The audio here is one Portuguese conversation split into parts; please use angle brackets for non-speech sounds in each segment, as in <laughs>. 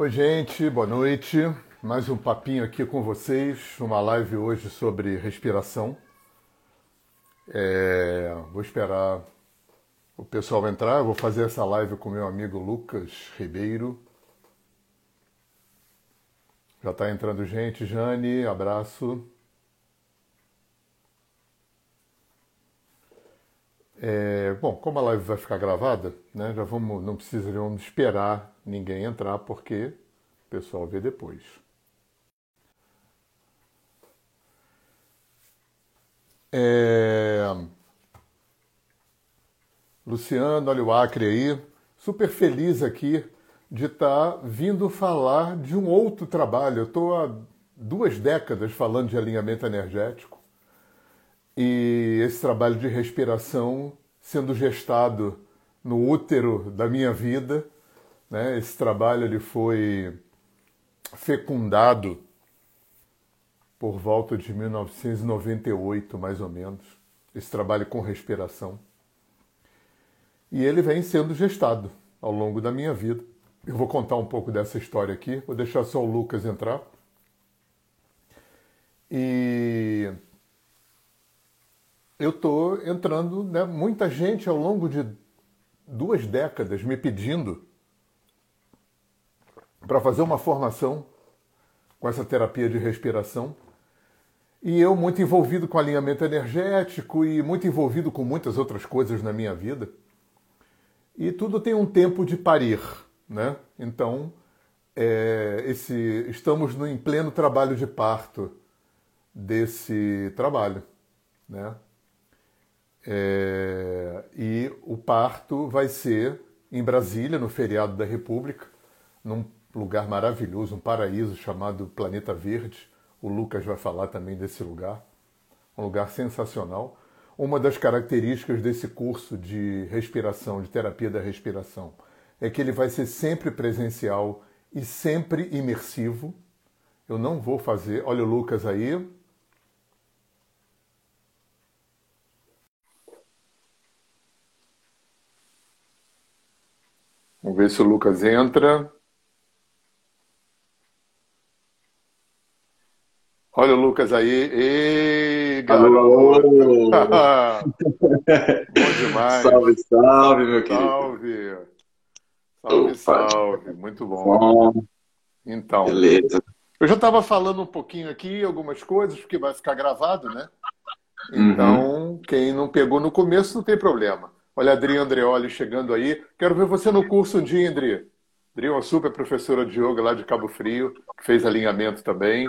Oi, gente, boa noite. Mais um papinho aqui com vocês, uma live hoje sobre respiração. É, vou esperar o pessoal entrar, eu vou fazer essa live com meu amigo Lucas Ribeiro. Já está entrando gente, Jane, abraço. É, bom, como a live vai ficar gravada, né, já vamos, não precisamos esperar ninguém entrar, porque o pessoal vê depois. É... Luciano, olha o Acre aí, super feliz aqui de estar tá vindo falar de um outro trabalho. Eu estou há duas décadas falando de alinhamento energético e esse trabalho de respiração sendo gestado no útero da minha vida. Né? Esse trabalho ele foi fecundado por volta de 1998, mais ou menos, esse trabalho com respiração. E ele vem sendo gestado ao longo da minha vida. Eu vou contar um pouco dessa história aqui, vou deixar só o Lucas entrar. E eu estou entrando, né, muita gente ao longo de duas décadas me pedindo para fazer uma formação com essa terapia de respiração. E eu muito envolvido com alinhamento energético e muito envolvido com muitas outras coisas na minha vida. E tudo tem um tempo de parir, né? Então, é, esse, estamos no, em pleno trabalho de parto desse trabalho, né? É, e o parto vai ser em Brasília, no feriado da República, num lugar maravilhoso, um paraíso chamado Planeta Verde. O Lucas vai falar também desse lugar. Um lugar sensacional. Uma das características desse curso de respiração, de terapia da respiração, é que ele vai ser sempre presencial e sempre imersivo. Eu não vou fazer. Olha o Lucas aí. Vamos ver se o Lucas entra. Olha o Lucas aí. Ei, garoto! <laughs> Bom demais. Salve, salve, meu querido. Salve. Salve, salve. Muito bom. bom. Então, Beleza. eu já estava falando um pouquinho aqui, algumas coisas, porque vai ficar gravado, né? Então, uhum. quem não pegou no começo não tem problema. Olha a Adri Andreoli chegando aí. Quero ver você no curso um dia, Adri. Adri é uma super professora de yoga lá de Cabo Frio, que fez alinhamento também.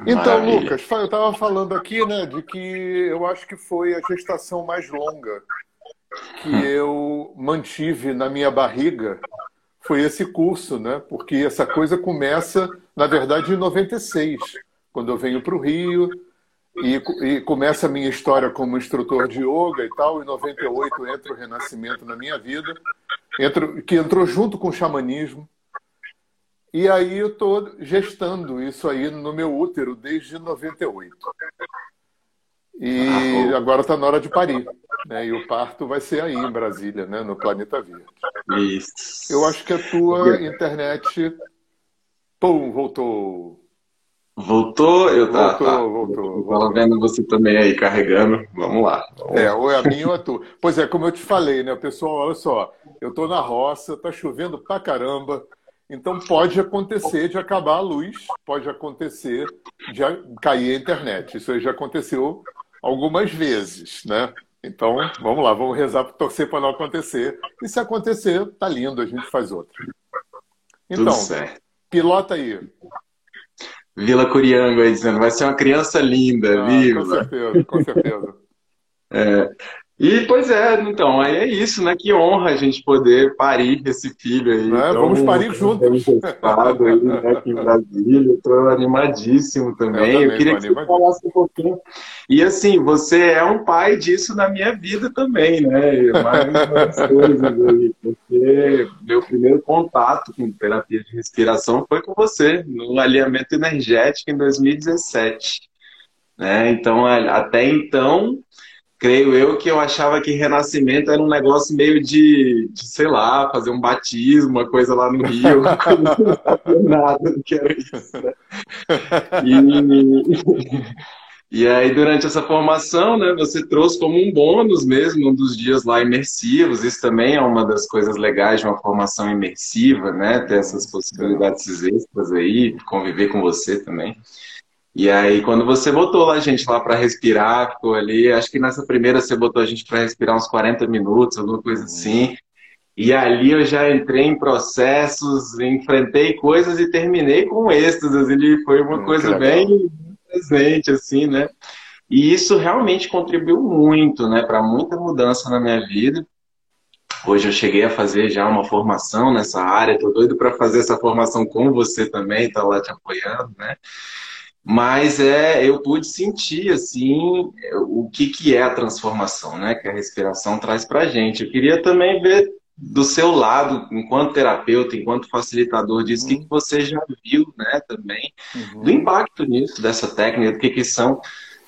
Então, Maravilha. Lucas, eu estava falando aqui, né, de que eu acho que foi a gestação mais longa que hum. eu mantive na minha barriga foi esse curso, né? Porque essa coisa começa, na verdade, em 96, quando eu venho para o Rio e, e, começa a minha história como instrutor de yoga e tal. Em 98 entra o renascimento na minha vida, entra, que entrou junto com o xamanismo. E aí eu estou gestando isso aí no meu útero desde 98. E ah, agora está na hora de parir. Né? E o parto vai ser aí em Brasília, né? no Planeta Verde. Isso. Eu acho que a tua internet. Pum, voltou. Voltou? Eu tá, voltou, tá. voltou. Estava vendo você também aí carregando. Vamos lá. É, ou é a minha ou é a tua. Pois é, como eu te falei, né, pessoal? Olha só, eu estou na roça, tá chovendo pra caramba. Então pode acontecer de acabar a luz, pode acontecer de cair a internet. Isso aí já aconteceu algumas vezes, né? Então, vamos lá, vamos rezar para torcer para não acontecer. E se acontecer, tá lindo, a gente faz outra. Então, pilota aí. Vila Curiango aí dizendo, vai ser uma criança linda, ah, viva. Com certeza, com certeza. <laughs> é. E, pois é, então, aí é isso, né? Que honra a gente poder parir esse filho aí. É, então, vamos parir juntos. Aí, né, aqui em Brasília, estou animadíssimo também. Eu, também eu queria que você falasse um pouquinho. E assim, você é um pai disso na minha vida também, né? Mais coisas aí, porque meu primeiro contato com terapia de respiração foi com você, no alinhamento energético em 2017. Né? Então, até então creio eu que eu achava que renascimento era um negócio meio de, de sei lá, fazer um batismo, uma coisa lá no Rio, <laughs> não sabia nada do que era isso. Né? E, e aí, durante essa formação, né, você trouxe como um bônus mesmo um dos dias lá imersivos. Isso também é uma das coisas legais de uma formação imersiva, né? Ter essas possibilidades extras aí, conviver com você também. E aí, quando você botou a gente lá para respirar, ficou ali, acho que nessa primeira você botou a gente para respirar uns 40 minutos, alguma coisa uhum. assim. E ali eu já entrei em processos, enfrentei coisas e terminei com êxtase. Ele foi uma hum, coisa bem presente, assim, né? E isso realmente contribuiu muito, né, para muita mudança na minha vida. Hoje eu cheguei a fazer já uma formação nessa área, tô doido para fazer essa formação com você também, tá lá te apoiando, né? Mas é, eu pude sentir assim o que, que é a transformação, né? Que a respiração traz para gente. Eu queria também ver do seu lado, enquanto terapeuta, enquanto facilitador disso, o uhum. que, que você já viu, né? Também uhum. do impacto nisso dessa técnica, do que, que são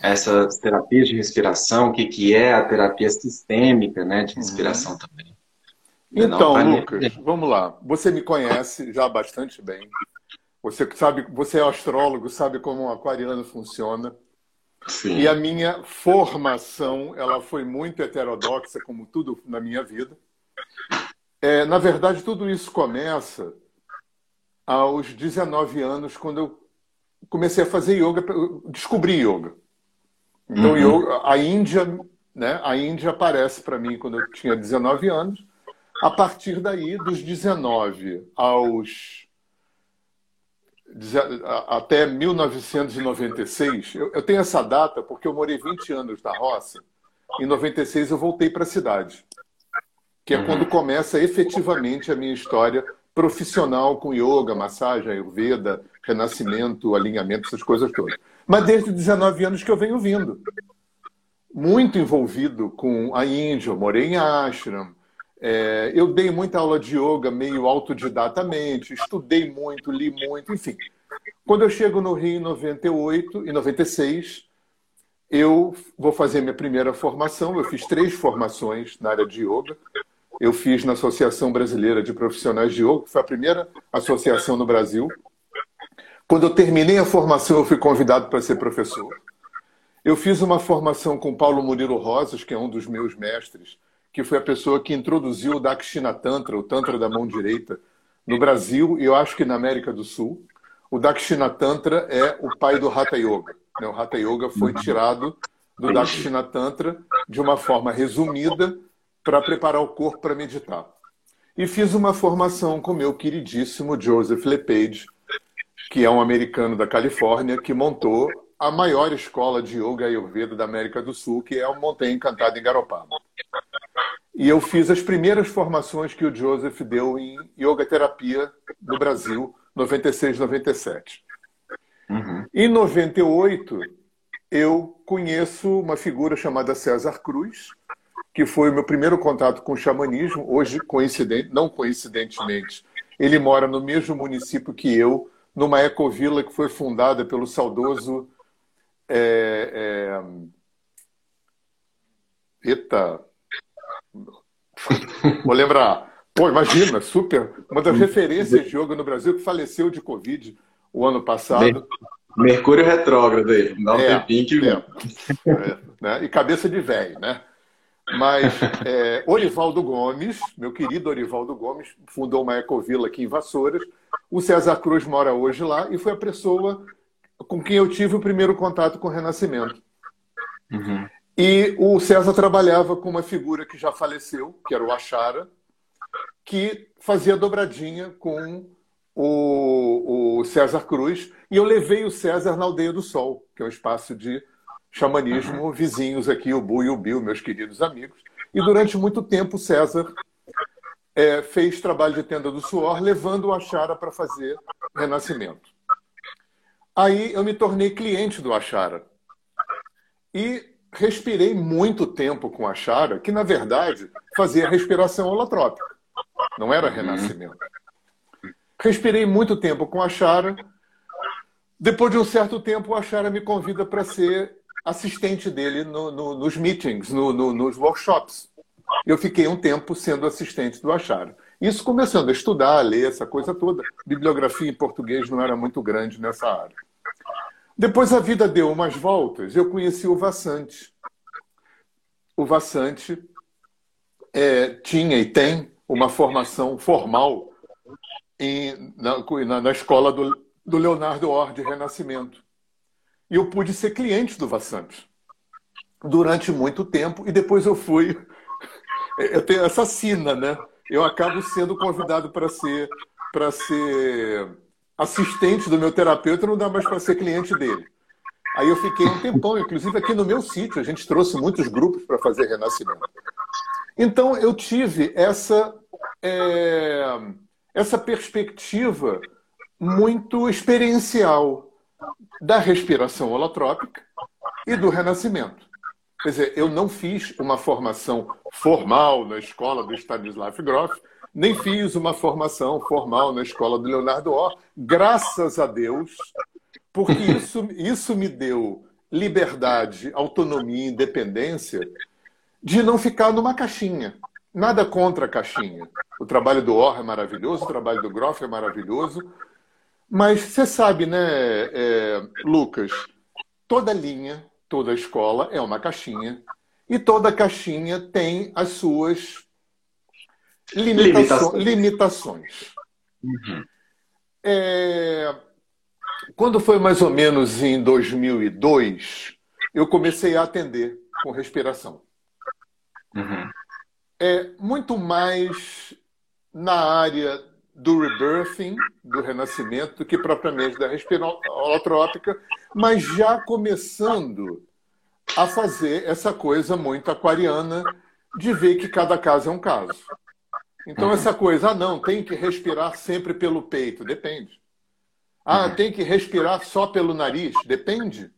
essas terapias de respiração, o que, que é a terapia sistêmica, né? De respiração uhum. também. Então, Não, Lucas, vamos lá. Você me conhece já bastante bem. Você sabe, você é astrólogo, sabe como um aquariano funciona. Sim. E a minha formação, ela foi muito heterodoxa, como tudo na minha vida. É, na verdade, tudo isso começa aos 19 anos, quando eu comecei a fazer yoga, descobri yoga. Então, uhum. yoga, a Índia, né? A Índia aparece para mim quando eu tinha 19 anos. A partir daí, dos 19 aos até 1996, eu, eu tenho essa data porque eu morei 20 anos na roça. Em 96 eu voltei para a cidade, que é quando começa efetivamente a minha história profissional com yoga, massagem, ayurveda, renascimento, alinhamento, essas coisas todas. Mas desde 19 anos que eu venho vindo. Muito envolvido com a Índia, eu morei em ashram, é, eu dei muita aula de yoga meio autodidatamente, estudei muito, li muito, enfim. Quando eu chego no Rio em 98 e 96, eu vou fazer minha primeira formação. Eu fiz três formações na área de yoga. Eu fiz na Associação Brasileira de Profissionais de Yoga, que foi a primeira associação no Brasil. Quando eu terminei a formação, eu fui convidado para ser professor. Eu fiz uma formação com Paulo Murilo Rosas, que é um dos meus mestres, que foi a pessoa que introduziu o Dakshina Tantra, o Tantra da mão direita, no Brasil e eu acho que na América do Sul. O Dakshina Tantra é o pai do Hatha Yoga. Né? O Hatha Yoga foi tirado do Dakshina Tantra de uma forma resumida para preparar o corpo para meditar. E fiz uma formação com meu queridíssimo Joseph LePage, que é um americano da Califórnia, que montou a maior escola de yoga ayurveda da América do Sul, que é o Montanha Encantada em Garopaba. E eu fiz as primeiras formações que o Joseph deu em yoga terapia no Brasil, 96, 97. Uhum. Em 98, eu conheço uma figura chamada César Cruz, que foi o meu primeiro contato com o xamanismo. Hoje, coincidente, não coincidentemente, ele mora no mesmo município que eu, numa ecovila que foi fundada pelo saudoso. É, é... Eita, Vou lembrar. Pô, imagina, super. Uma das referências de yoga no Brasil que faleceu de Covid o ano passado. Mercúrio retrógrado aí. Dá um é, tempinho que é, é, né? E cabeça de velho, né? Mas é, Orivaldo Gomes, meu querido Orivaldo Gomes, fundou uma ecovila aqui em Vassouras. O César Cruz mora hoje lá e foi a pessoa com quem eu tive o primeiro contato com o Renascimento. Uhum. E o César trabalhava com uma figura que já faleceu, que era o Achara, que fazia dobradinha com o, o César Cruz. E eu levei o César na Aldeia do Sol, que é um espaço de xamanismo, vizinhos aqui, o Bu e o Bill, meus queridos amigos. E durante muito tempo o César é, fez trabalho de tenda do suor, levando o Achara para fazer renascimento. Aí eu me tornei cliente do Achara. E respirei muito tempo com a Chara, que na verdade fazia respiração holotrópica, não era renascimento. Respirei muito tempo com a Chara. Depois de um certo tempo, a Chara me convida para ser assistente dele no, no, nos meetings, no, nos workshops. Eu fiquei um tempo sendo assistente do Acharo. Isso começando a estudar, a ler, essa coisa toda. Bibliografia em português não era muito grande nessa área. Depois a vida deu umas voltas. Eu conheci o Vassante. O Vassante é, tinha e tem uma formação formal em, na, na, escola do, do Leonardo Or de Renascimento. E eu pude ser cliente do Vassante durante muito tempo e depois eu fui. <laughs> Eu tenho essa sina, né? Eu acabo sendo convidado para ser para ser assistente do meu terapeuta, não dá mais para ser cliente dele. Aí eu fiquei um tempão, inclusive aqui no meu sítio, a gente trouxe muitos grupos para fazer renascimento. Então eu tive essa é, essa perspectiva muito experiencial da respiração holotrópica e do renascimento. Quer dizer, eu não fiz uma formação formal na escola do Stanislav Grof, nem fiz uma formação formal na escola do Leonardo Or, graças a Deus, porque isso, isso me deu liberdade, autonomia, independência de não ficar numa caixinha. Nada contra a caixinha. O trabalho do Or é maravilhoso, o trabalho do Groff é maravilhoso, mas você sabe, né, é, Lucas, toda linha, toda escola é uma caixinha e toda caixinha tem as suas limitações. limitações. Uhum. É, quando foi mais ou menos em 2002, eu comecei a atender com respiração. Uhum. É muito mais na área do rebirthing, do renascimento, do que propriamente da respiração holotrópica, mas já começando a fazer essa coisa muito aquariana de ver que cada caso é um caso. Então, essa coisa, ah, não, tem que respirar sempre pelo peito, depende. Ah, uhum. tem que respirar só pelo nariz, depende.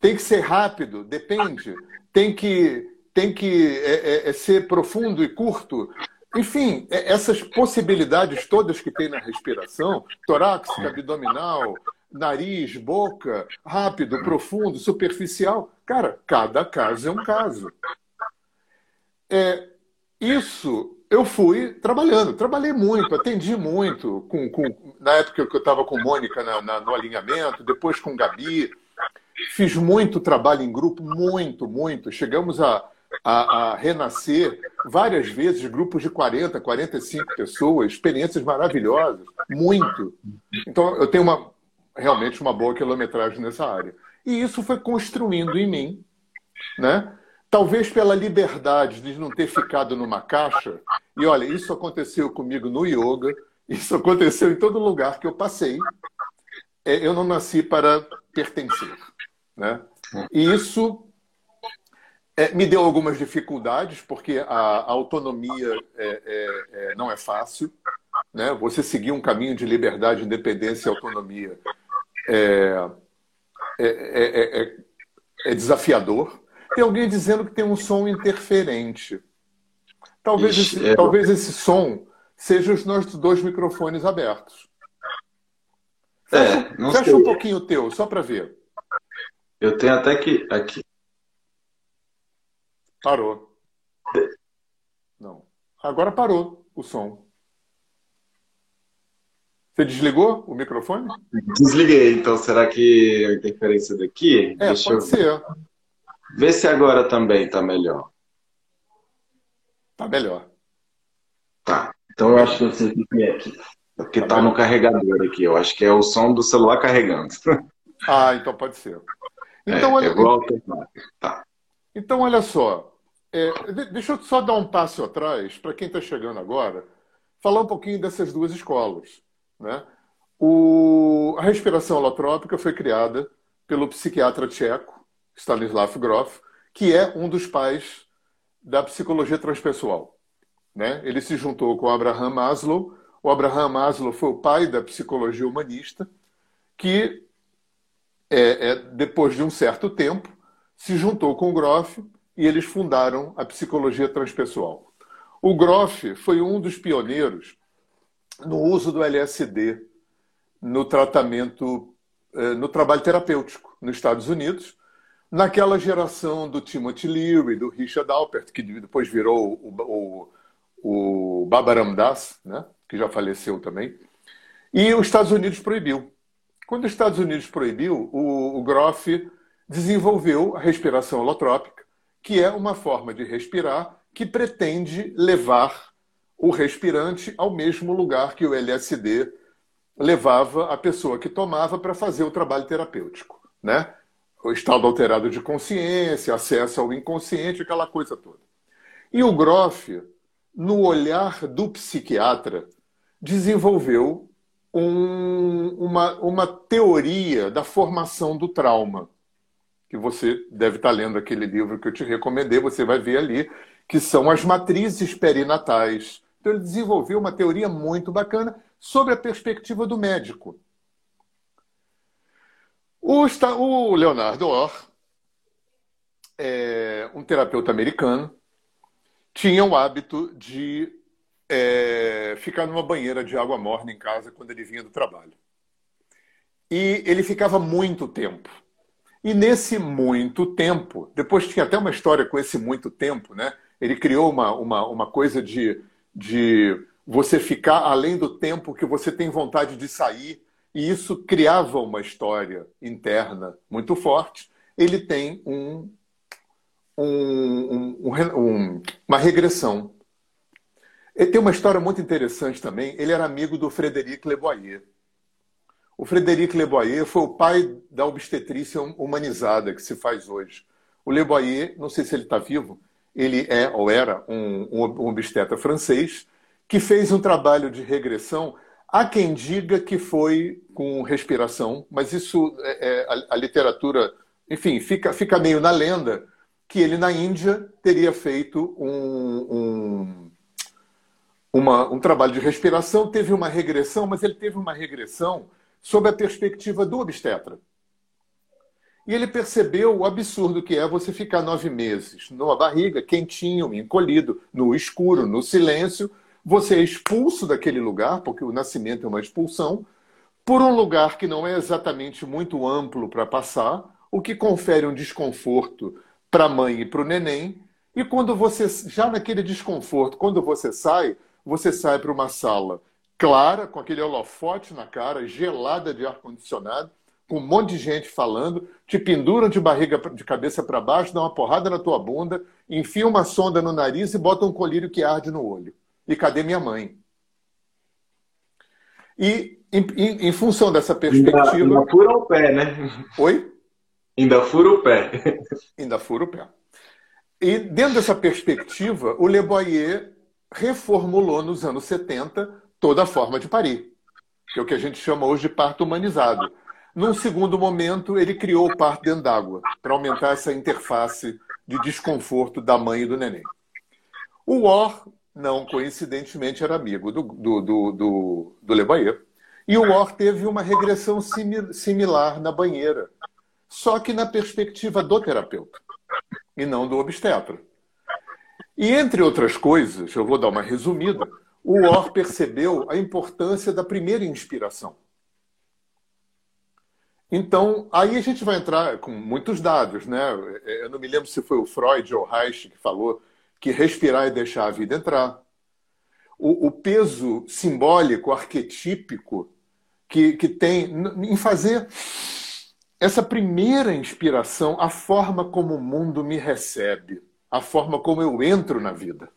Tem que ser rápido, depende. Tem que, tem que é, é, é ser profundo e curto, enfim, é, essas possibilidades todas que tem na respiração, torácica, abdominal, nariz, boca, rápido, profundo, superficial, cara, cada caso é um caso. É, isso eu fui trabalhando, trabalhei muito, atendi muito, com, com na época que eu estava com Mônica na, na, no alinhamento, depois com Gabi, fiz muito trabalho em grupo, muito, muito. Chegamos a a, a, renascer várias vezes, grupos de 40, 45 pessoas, experiências maravilhosas, muito. Então, eu tenho uma, realmente uma boa quilometragem nessa área. E isso foi construindo em mim, né? Talvez pela liberdade de não ter ficado numa caixa. E olha, isso aconteceu comigo no yoga, isso aconteceu em todo lugar que eu passei. É, eu não nasci para pertencer, né? E isso é, me deu algumas dificuldades, porque a, a autonomia é, é, é, não é fácil. Né? Você seguir um caminho de liberdade, independência e autonomia é, é, é, desafiador. Tem alguém dizendo que tem um som interferente. Talvez, Ixi, esse, talvez esse som seja os nossos dois microfones abertos. Fecha, fecha um pouquinho o teu, só para ver. Eu tenho até que. Aqui. Parou. Não. Agora parou o som. Você desligou o microfone? Desliguei, então será que a interferência daqui? É, Deixa pode ser. Vê se agora também está melhor. Tá melhor. Tá. Então eu acho que você tem aqui. Porque tá, tá no carregador aqui. Eu acho que é o som do celular carregando. Ah, então pode ser. Então, é, olha... Tá. Então, olha só. É, deixa eu só dar um passo atrás, para quem está chegando agora, falar um pouquinho dessas duas escolas. Né? O, a respiração holotrópica foi criada pelo psiquiatra tcheco, Stanislav Grof, que é um dos pais da psicologia transpessoal. Né? Ele se juntou com Abraham Maslow. O Abraham Maslow foi o pai da psicologia humanista, que, é, é, depois de um certo tempo, se juntou com o Groff e eles fundaram a psicologia transpessoal. O Groff foi um dos pioneiros no uso do LSD no tratamento, eh, no trabalho terapêutico nos Estados Unidos, naquela geração do Timothy Leary, do Richard Alpert, que depois virou o, o, o Babaram Das, né? que já faleceu também. E os Estados Unidos proibiu. Quando os Estados Unidos proibiu, o, o Groff desenvolveu a respiração holotrópica, que é uma forma de respirar que pretende levar o respirante ao mesmo lugar que o LSD levava a pessoa que tomava para fazer o trabalho terapêutico, né? O estado alterado de consciência, acesso ao inconsciente, aquela coisa toda. E o Groff, no olhar do psiquiatra, desenvolveu um, uma, uma teoria da formação do trauma, que você deve estar lendo aquele livro que eu te recomendei, você vai ver ali, que são as matrizes perinatais. Então, ele desenvolveu uma teoria muito bacana sobre a perspectiva do médico. O, Leonardo Orr, é, um terapeuta americano, tinha o hábito de é, ficar numa banheira de água morna em casa quando ele vinha do trabalho. E ele ficava muito tempo. E nesse muito tempo, depois tinha até uma história com esse muito tempo, né? Ele criou uma, uma, uma coisa de, de você ficar além do tempo que você tem vontade de sair, e isso criava uma história interna muito forte. Ele tem um, um, um, uma regressão ele tem uma história muito interessante também. Ele era amigo do Frederic Leboyer. O Frederic Leboyer foi o pai da obstetrícia humanizada que se faz hoje. O Leboyer, não sei se ele está vivo, ele é ou era um, um obstetra francês que fez um trabalho de regressão. Há quem diga que foi com respiração, mas isso é, é a, a, literatura, enfim, fica, fica meio na lenda que ele na Índia teria feito um, um uma, um trabalho de respiração, teve uma regressão, mas ele teve uma regressão sob a perspectiva do obstetra. E ele percebeu o absurdo que é você ficar nove meses numa barriga, quentinho, encolhido, no escuro, no silêncio. Você é expulso daquele lugar, porque o nascimento é uma expulsão, por um lugar que não é exatamente muito amplo para passar, o que confere um desconforto para a mãe e para o neném. E quando você, já naquele desconforto, quando você sai, você sai para uma sala clara, com aquele holofote na cara, gelada de ar-condicionado, com um monte de gente falando, te penduram de barriga de cabeça para baixo, dão uma porrada na tua bunda, enfiam uma sonda no nariz e botam um colírio que arde no olho. E cadê minha mãe? E em, em, em função dessa perspectiva. Ainda, ainda fura o pé, né? Oi? Ainda fura o pé. Ainda fura o pé. E dentro dessa perspectiva, o Le Boyer reformulou nos anos 70 toda forma de parir, que é o que a gente chama hoje de parto humanizado. Num segundo momento, ele criou o parto dentro d'água, para aumentar essa interface de desconforto da mãe e do neném. O War, não coincidentemente, era amigo do, do, do, do, do Le. E o War teve uma regressão similar na banheira, só que na perspectiva do terapeuta, e não do obstetra. E entre outras coisas, eu vou dar uma resumida, o Or percebeu a importância da primeira inspiração. Então, aí a gente vai entrar com muitos dados, né? Eu não me lembro se foi o Freud ou o Reich que falou que respirar é deixar a vida entrar. O, o peso simbólico, arquetípico que, que tem em fazer essa primeira inspiração, a forma como o mundo me recebe a forma como eu entro na vida.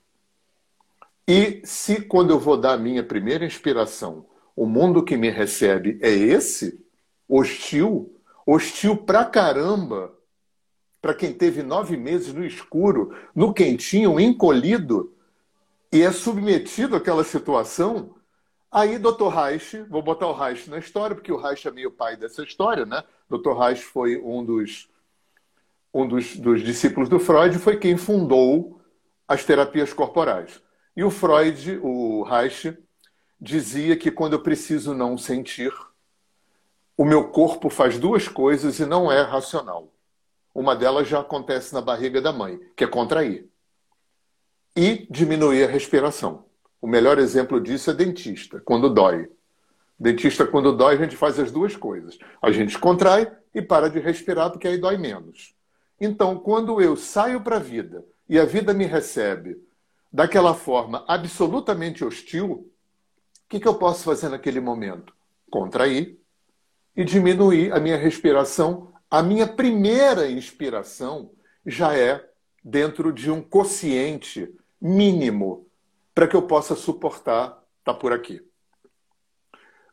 E se quando eu vou dar a minha primeira inspiração, o mundo que me recebe é esse, hostil, hostil pra caramba, para quem teve nove meses no escuro, no quentinho, encolhido, e é submetido àquela situação, aí Dr. Reich, vou botar o Reich na história, porque o Reich é meio pai dessa história, né? Dr. Reich foi um dos um dos, dos discípulos do Freud, foi quem fundou as terapias corporais. E o Freud, o Reich, dizia que quando eu preciso não sentir, o meu corpo faz duas coisas e não é racional. Uma delas já acontece na barriga da mãe, que é contrair. E diminuir a respiração. O melhor exemplo disso é dentista, quando dói. Dentista, quando dói, a gente faz as duas coisas. A gente contrai e para de respirar, porque aí dói menos. Então, quando eu saio para a vida e a vida me recebe daquela forma absolutamente hostil, o que, que eu posso fazer naquele momento? Contrair e diminuir a minha respiração. A minha primeira inspiração já é dentro de um quociente mínimo para que eu possa suportar tá por aqui.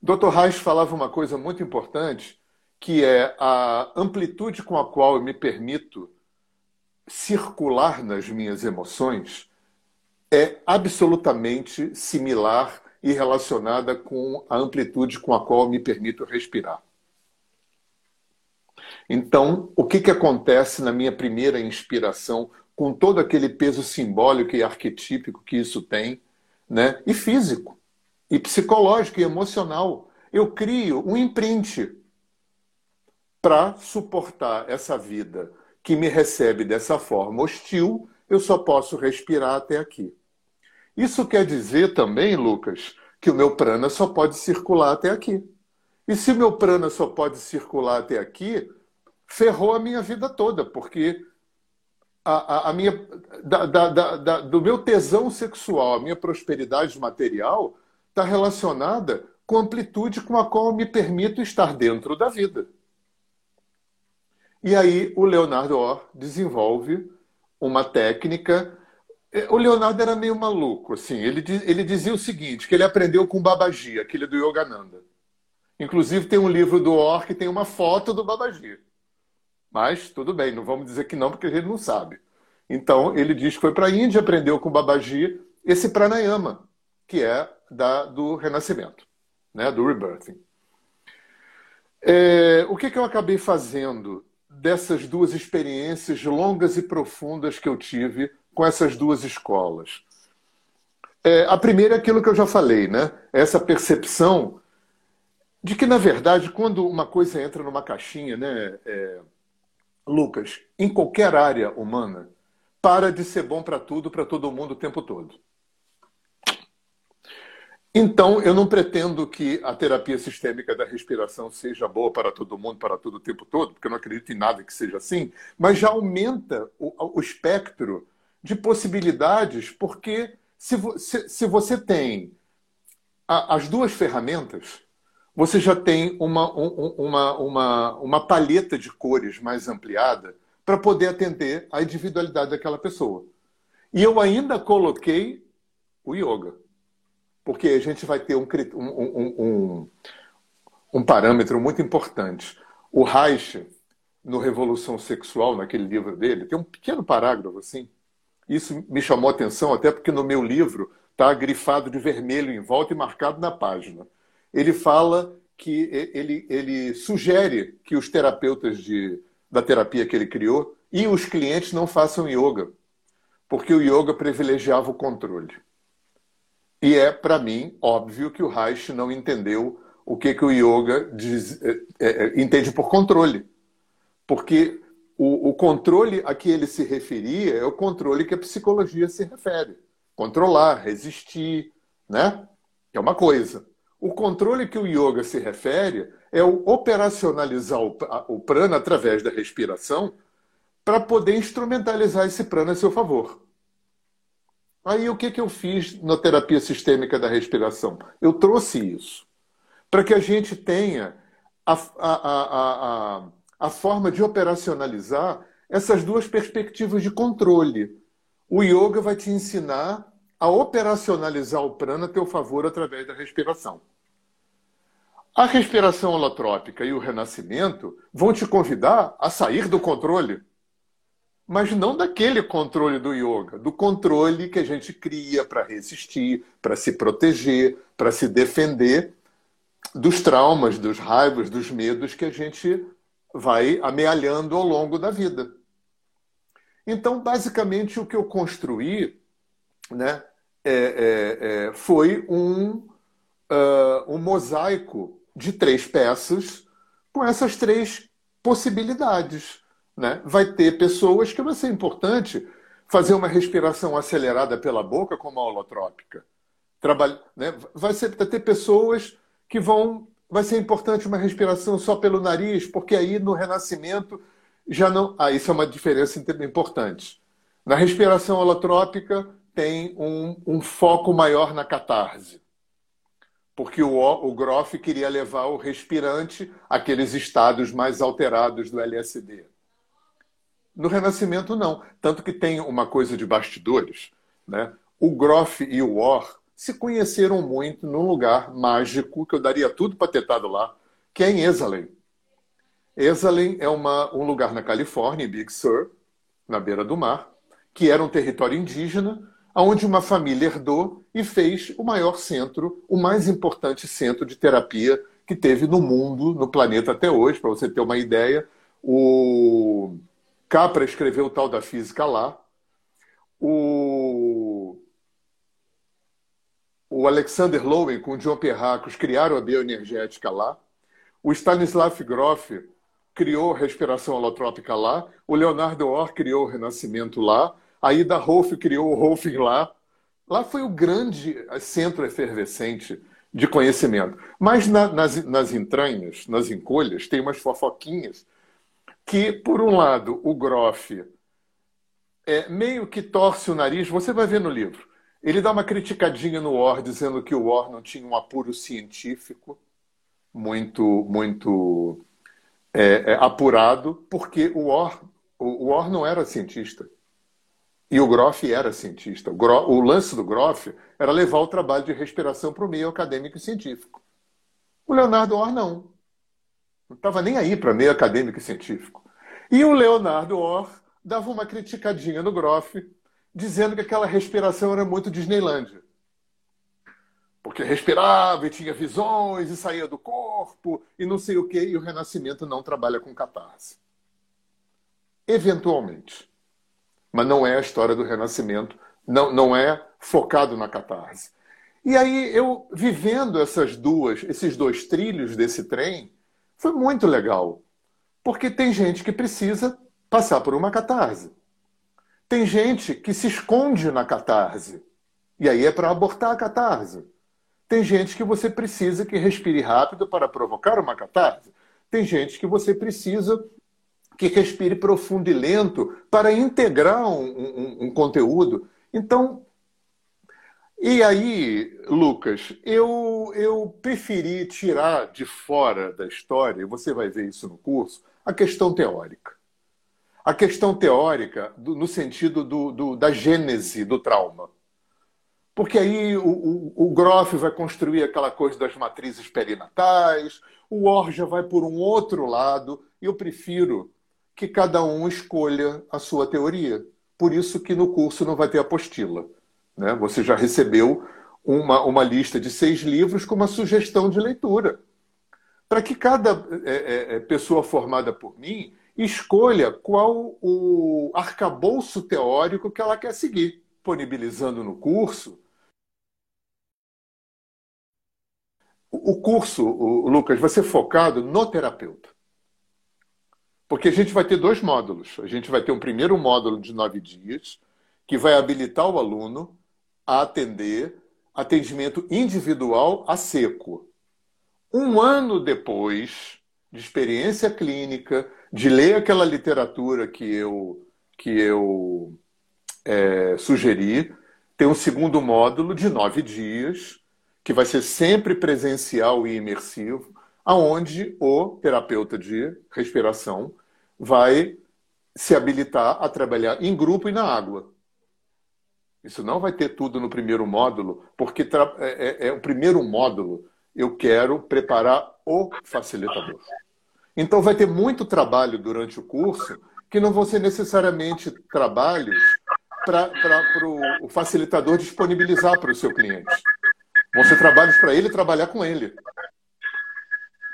Dr. Reich falava uma coisa muito importante, que é a amplitude com a qual eu me permito circular nas minhas emoções é absolutamente similar e relacionada com a amplitude com a qual me permito respirar. Então, o que, que acontece na minha primeira inspiração, com todo aquele peso simbólico e arquetípico que isso tem, né? e físico, e psicológico, e emocional? Eu crio um imprint para suportar essa vida que me recebe dessa forma hostil, eu só posso respirar até aqui. Isso quer dizer também, Lucas, que o meu prana só pode circular até aqui. E se o meu prana só pode circular até aqui, ferrou a minha vida toda, porque a, a, a minha, da, da, da, do meu tesão sexual, a minha prosperidade material, está relacionada com a amplitude com a qual eu me permito estar dentro da vida. E aí o Leonardo Orr desenvolve uma técnica. É, o Leonardo era meio maluco, assim. Ele, ele dizia o seguinte, que ele aprendeu com Babaji, aquele do Yogananda. Inclusive tem um livro do Orr que tem uma foto do Babaji. Mas tudo bem, não vamos dizer que não, porque a gente não sabe. Então ele diz que foi para a Índia, aprendeu com Babaji esse pranayama, que é da, do renascimento, né, do rebirthing. É, o que, que eu acabei fazendo dessas duas experiências longas e profundas que eu tive com essas duas escolas. É, a primeira é aquilo que eu já falei, né? Essa percepção de que, na verdade, quando uma coisa entra numa caixinha, né, é, Lucas, em qualquer área humana, para de ser bom para tudo, para todo mundo o tempo todo. Então, eu não pretendo que a terapia sistêmica da respiração seja boa para todo mundo, para todo o tempo todo, porque eu não acredito em nada que seja assim, mas já aumenta o, o espectro de possibilidades, porque se, se, se você tem a, as duas ferramentas, você já tem uma, um, uma, uma, uma palheta de cores mais ampliada para poder atender a individualidade daquela pessoa. E eu ainda coloquei o yoga porque a gente vai ter um, um, um, um parâmetro muito importante. O Reich, no Revolução Sexual, naquele livro dele, tem um pequeno parágrafo assim. Isso me chamou a atenção, até porque no meu livro está grifado de vermelho em volta e marcado na página. Ele fala que ele, ele sugere que os terapeutas de, da terapia que ele criou e os clientes não façam yoga, porque o yoga privilegiava o controle. E é, para mim, óbvio que o Reich não entendeu o que, que o yoga diz, é, é, entende por controle. Porque o, o, controle a que ele se referia é o controle que a psicologia se refere. Controlar, resistir, né? É uma coisa. O controle que o yoga se refere é o operacionalizar o, o prana através da respiração para poder instrumentalizar esse prana a seu favor. Aí o que, que eu fiz na terapia sistêmica da respiração? Eu trouxe isso para que a gente tenha a, a, a, a, forma de operacionalizar essas duas perspectivas de controle. O yoga vai te ensinar a operacionalizar o prana a teu favor através da respiração. A respiração holotrópica e o renascimento vão te convidar a sair do controle mas não daquele controle do yoga, do controle que a gente cria para resistir, para se proteger, para se defender dos traumas, dos raivas, dos medos que a gente vai amealhando ao longo da vida. Então, basicamente, o que eu construí né, é, é, é, foi um, uh, um mosaico de três peças com essas três possibilidades né? Vai ter pessoas que vai ser importante fazer uma respiração acelerada pela boca, como a holotrópica. Trabalha, né? vai, ser, ter pessoas que vão. Vai ser importante uma respiração só pelo nariz, porque aí no renascimento já não. Ah, isso é uma diferença importante. Na respiração holotrópica tem um, um foco maior na catarse, porque o, o Groff queria levar o respirante àqueles estados mais alterados do LSD. No Renascimento, não. Tanto que tem uma coisa de bastidores. Né? O Groff e o War se conheceram muito num lugar mágico, que eu daria tudo para ter estado lá, que é em Esalen. Esalen é uma, um lugar na Califórnia, em Big Sur, na beira do mar, que era um território indígena, onde uma família herdou e fez o maior centro, o mais importante centro de terapia que teve no mundo, no planeta até hoje, para você ter uma ideia. O Capra escreveu o tal da física lá. O, o Alexander Lowen com o John Perracos criaram a bioenergética lá. O Stanislav Grof criou a respiração holotrópica lá. O Leonardo Orr criou o renascimento lá. A Ida Rolf criou o Rolfing lá. Lá foi o grande centro efervescente de conhecimento. Mas na, nas, nas entranhas, nas encolhas, tem umas fofoquinhas que, por um lado, o Groff é, meio que torce o nariz, você vai ver no livro. Ele dá uma criticadinha no War, dizendo que o War não tinha um apuro científico muito, muito é, é, apurado, porque o War, o, War não era cientista. E o Groff era cientista. O, o lance do Groff era levar o trabalho de respiração para o meio acadêmico e científico. O Leonardo Orr não. Não estava nem aí para meio acadêmico e científico. E o Leonardo Orr dava uma criticadinha no Groff, dizendo que aquela respiração era muito Disneylândia. Porque respirava e tinha visões e saía do corpo e não sei o quê, e o Renascimento não trabalha com catarse. Eventualmente. Mas não é a história do Renascimento, não, não é focado na catarse. E aí eu, vivendo essas duas, esses dois trilhos desse trem, foi muito legal. Porque tem gente que precisa passar por uma catarse. Tem gente que se esconde na catarse. E aí é para abortar a catarse. Tem gente que você precisa que respire rápido para provocar uma catarse. Tem gente que você precisa que respire profundo e lento para integrar um, um, um conteúdo. Então, e aí, Lucas, eu, eu preferi tirar de fora da história, e você vai ver isso no curso, a questão teórica. A questão teórica do, no sentido do, do, da gênese do trauma. Porque aí o, o, o Groff vai construir aquela coisa das matrizes perinatais, o Orja vai por um outro lado, e eu prefiro que cada um escolha a sua teoria. Por isso que no curso não vai ter apostila. Né? Você já recebeu uma, uma lista de seis livros com uma sugestão de leitura. Para que cada é, é, é, pessoa formada por mim escolha qual o arcabouço teórico que ela quer seguir, disponibilizando no curso. O curso, Lucas, vai ser focado no terapeuta. Porque a gente vai ter dois módulos. A gente vai ter um primeiro módulo de nove dias, que vai habilitar o aluno a atender atendimento individual a seco. Um ano depois de experiência clínica, de ler aquela literatura que eu, que eu é, sugeri, tem um segundo módulo de nove dias, que vai ser sempre presencial e imersivo, aonde o terapeuta de respiração vai se habilitar a trabalhar em grupo e na água. Isso não vai ter tudo no primeiro módulo, porque é, é, é o primeiro módulo eu quero preparar o facilitador. Então vai ter muito trabalho durante o curso que não vão ser necessariamente trabalhos para o facilitador disponibilizar para o seu cliente. Vão ser trabalhos para ele trabalhar com ele.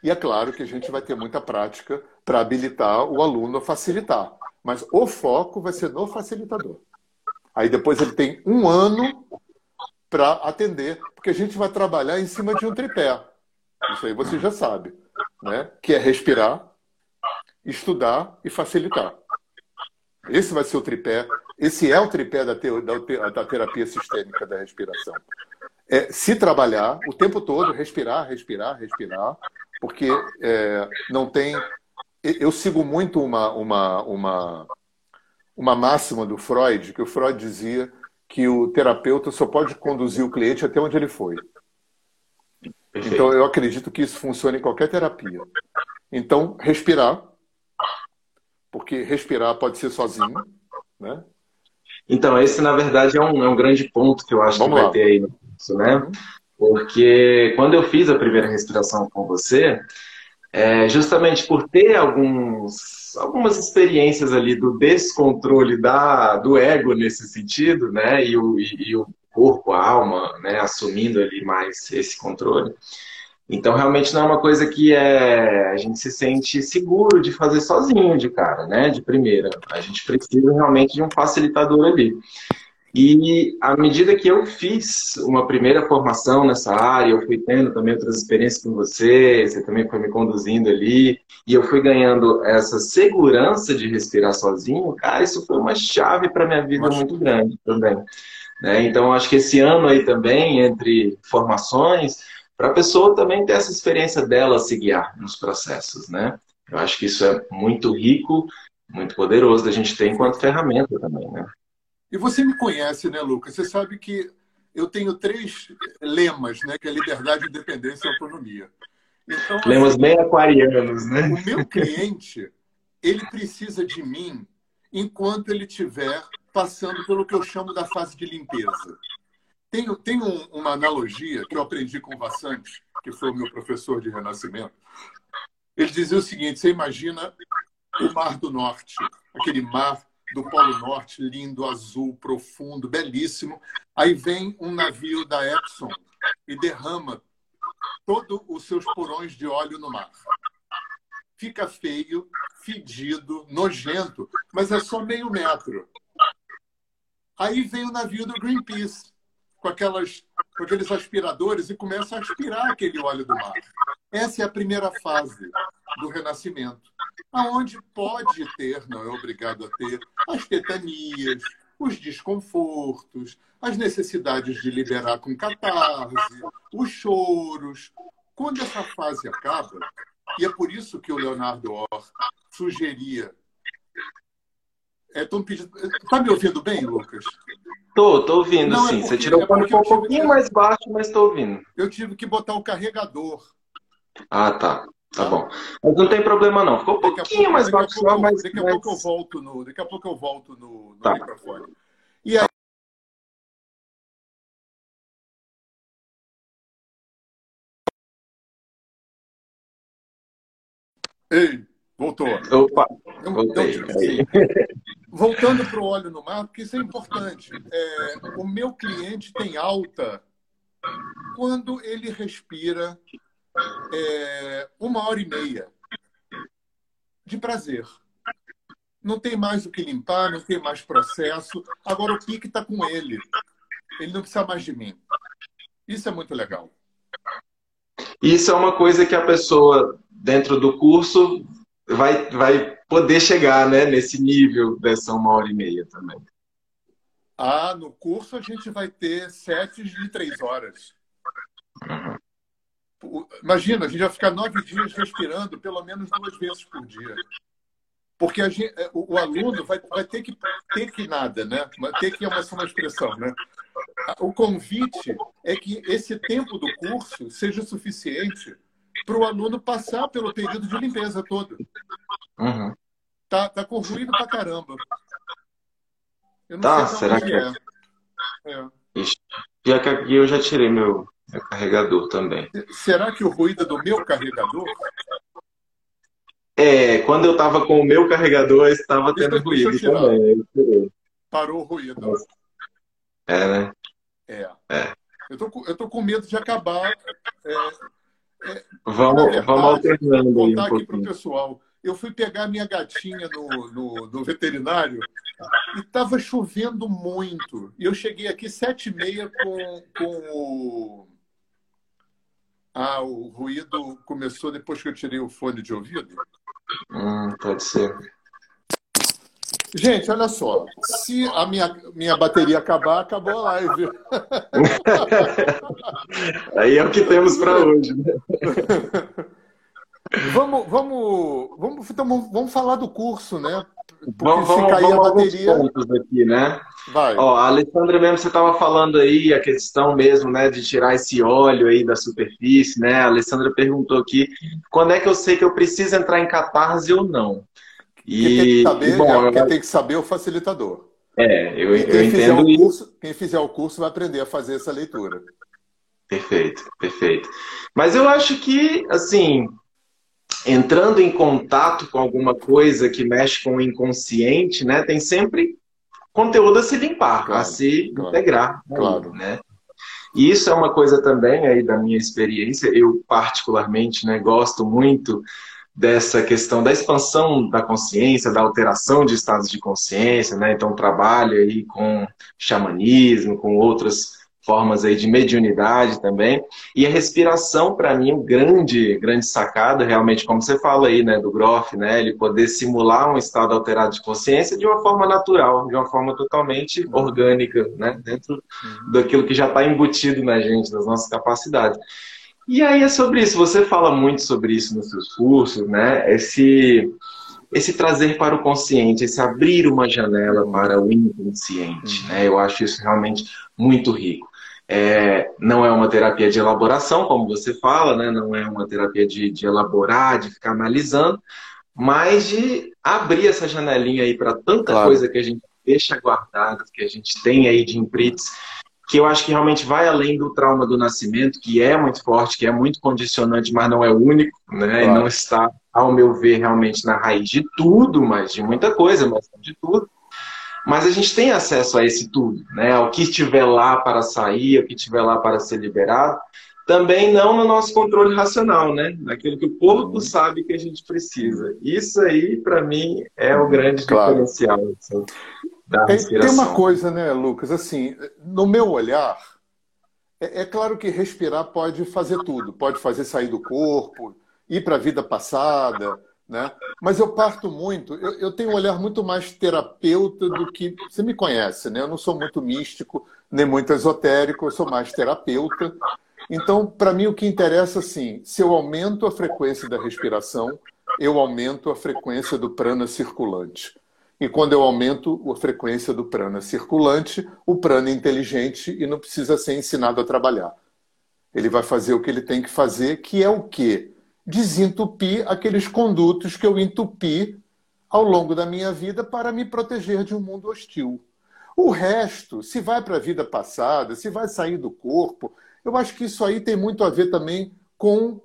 E é claro que a gente vai ter muita prática para habilitar o aluno a facilitar. Mas o foco vai ser no facilitador. Aí depois ele tem um ano para atender, porque a gente vai trabalhar em cima de um tripé. Isso aí você já sabe, né? Que é respirar, estudar e facilitar. Esse vai ser o tripé. Esse é o tripé da, te, da, da terapia sistêmica da respiração. É se trabalhar o tempo todo, respirar, respirar, respirar, porque é, não tem eu sigo muito uma, uma, uma, uma máxima do Freud, que o Freud dizia que o terapeuta só pode conduzir o cliente até onde ele foi. Perfeito. Então, eu acredito que isso funciona em qualquer terapia. Então, respirar, porque respirar pode ser sozinho, né? Então, esse, na verdade, é um, é um grande ponto que eu acho Vamos que vai lá. ter aí né? Uhum. Porque quando eu fiz a primeira respiração com você, é, justamente por ter alguns, algumas experiências ali do descontrole da, do ego nesse sentido, né? E o, e, e o corpo, a alma, né? Assumindo ali mais esse controle. Então, realmente não é uma coisa que é, a gente se sente seguro de fazer sozinho de cara, né? De primeira. A gente precisa realmente de um facilitador ali. E à medida que eu fiz uma primeira formação nessa área, eu fui tendo também outras experiências com você, você também foi me conduzindo ali, e eu fui ganhando essa segurança de respirar sozinho, cara, isso foi uma chave para minha vida muito grande também. Né? Então, acho que esse ano aí também, entre formações, para a pessoa também ter essa experiência dela se guiar nos processos, né? Eu acho que isso é muito rico, muito poderoso da gente ter enquanto ferramenta também, né? E você me conhece, né, Lucas? Você sabe que eu tenho três lemas, né? Que é liberdade, independência e autonomia. Então, lemas bem aquarianos, né? O meu cliente, ele precisa de mim enquanto ele estiver passando pelo que eu chamo da fase de limpeza. Tem, tem um, uma analogia que eu aprendi com o Vassante, que foi o meu professor de renascimento. Ele dizia o seguinte: você imagina o Mar do Norte, aquele mar do Polo Norte, lindo, azul, profundo, belíssimo. Aí vem um navio da Epson e derrama todos os seus porões de óleo no mar. Fica feio, fedido, nojento, mas é só meio metro. Aí vem o navio do Greenpeace, com, aquelas, com aqueles aspiradores e começa a aspirar aquele óleo do mar. Essa é a primeira fase do renascimento aonde pode ter, não é obrigado a ter, as tetanias, os desconfortos, as necessidades de liberar com catarse, os choros. Quando essa fase acaba, e é por isso que o Leonardo Orr sugeria. É, pedindo... Tá me ouvindo bem, Lucas? Tô, tô ouvindo, Não, é sim. É porque, Você tirou é um pouquinho mais baixo, mas tô ouvindo. Eu tive que botar o carregador. Ah, tá. Tá bom. Mas não tem problema não. Ficou um pouquinho pouco, mais baixo só, mas. Daqui a mas... pouco eu volto no. Daqui a pouco eu volto no, no tá. microfone. E aí. Ei, voltou. Opa, voltei. Então, assim, voltando para o óleo no mar, porque isso é importante. É, o meu cliente tem alta quando ele respira é, uma hora e meia de prazer. Não tem mais o que limpar, não tem mais processo. Agora o pique está com ele. Ele não precisa mais de mim. Isso é muito legal. Isso é uma coisa que a pessoa, dentro do curso, vai, vai poder chegar né, nesse nível dessa uma hora e meia também. Ah, no curso a gente vai ter sete de três horas. Uhum. Imagina, a gente vai ficar nove dias respirando pelo menos duas vezes por dia. Porque gente, é, o, o, aluno vai, vai, ter que ter que nada, né? Ter que é uma, uma expressão, né? O convite é que esse tempo do curso seja suficiente para o aluno passar pelo período de limpeza todo. Uhum. Tá, tá corroído pra caramba. Tá, será que é? é. é. Já que aqui eu já tirei meu, é carregador também. Será que o ruído é do meu carregador? É, quando eu estava com o meu carregador, estava tendo ruído também. Parou o ruído. É, né? É. é. Eu, tô, eu tô com medo de acabar. É, é, vamos, verdade, vamos alternando. Vou contar um aqui para o pessoal. Eu fui pegar minha gatinha no, no, no veterinário e estava chovendo muito. E eu cheguei aqui sete e meia com, com o ah, o ruído começou depois que eu tirei o fone de ouvido? Hum, pode ser. Gente, olha só. Se a minha, minha bateria acabar, acabou a live. <laughs> Aí é o que temos para hoje. Né? vamos, vamos, vamos, então, vamos falar do curso, né? Porque vamos, se cair vamos, a bateria. Pontos aqui, né? Vai. Ó, a Alessandra mesmo, você estava falando aí a questão mesmo, né, de tirar esse óleo aí da superfície, né? A Alessandra perguntou aqui, quando é que eu sei que eu preciso entrar em catarse ou não? E quem tem que saber, bom, é, quem tem que saber é o facilitador. É, eu, eu quem entendo fizer curso, Quem fizer o curso vai aprender a fazer essa leitura. Perfeito, perfeito. Mas eu acho que, assim, entrando em contato com alguma coisa que mexe com o inconsciente, né, tem sempre conteúdo a se limpar, claro, a se claro, integrar. Claro. Né? E isso é uma coisa também aí da minha experiência. Eu, particularmente, né, gosto muito dessa questão da expansão da consciência, da alteração de estados de consciência, né? Então trabalho aí com xamanismo, com outras formas aí de mediunidade também. E a respiração, para mim, o grande, grande sacada, realmente, como você fala aí, né, do Groff, né, ele poder simular um estado alterado de consciência de uma forma natural, de uma forma totalmente orgânica, né, dentro daquilo que já está embutido na gente, das nossas capacidades. E aí é sobre isso, você fala muito sobre isso nos seus cursos, né, esse esse trazer para o consciente, esse abrir uma janela para o inconsciente, né? Eu acho isso realmente muito rico. É, não é uma terapia de elaboração, como você fala, né? não é uma terapia de, de elaborar, de ficar analisando, mas de abrir essa janelinha aí para tanta claro. coisa que a gente deixa guardada, que a gente tem aí de imprints, que eu acho que realmente vai além do trauma do nascimento, que é muito forte, que é muito condicionante, mas não é único, né? Claro. E não está, ao meu ver, realmente na raiz de tudo, mas de muita coisa, mas de tudo. Mas a gente tem acesso a esse tudo, né? Ao que estiver lá para sair, ao que estiver lá para ser liberado. Também não no nosso controle racional, né? Naquilo que o corpo sabe que a gente precisa. Isso aí, para mim, é o grande claro. diferencial assim, da respiração. Tem uma coisa, né, Lucas? Assim, no meu olhar, é, é claro que respirar pode fazer tudo. Pode fazer sair do corpo, ir para a vida passada, né? Mas eu parto muito, eu, eu, tenho um olhar muito mais terapeuta do que. Você me conhece, né? Eu não sou muito místico, nem muito esotérico, eu sou mais terapeuta. Então, para mim, o que interessa, assim, se eu aumento a frequência da respiração, eu aumento a frequência do prana circulante. E quando eu aumento a frequência do prana circulante, o prana é inteligente e não precisa ser ensinado a trabalhar. Ele vai fazer o que ele tem que fazer, que é o quê? desentupir aqueles condutos que eu entupi ao longo da minha vida para me proteger de um mundo hostil. O resto, se vai para a vida passada, se vai sair do corpo, eu acho que isso aí tem muito a ver também com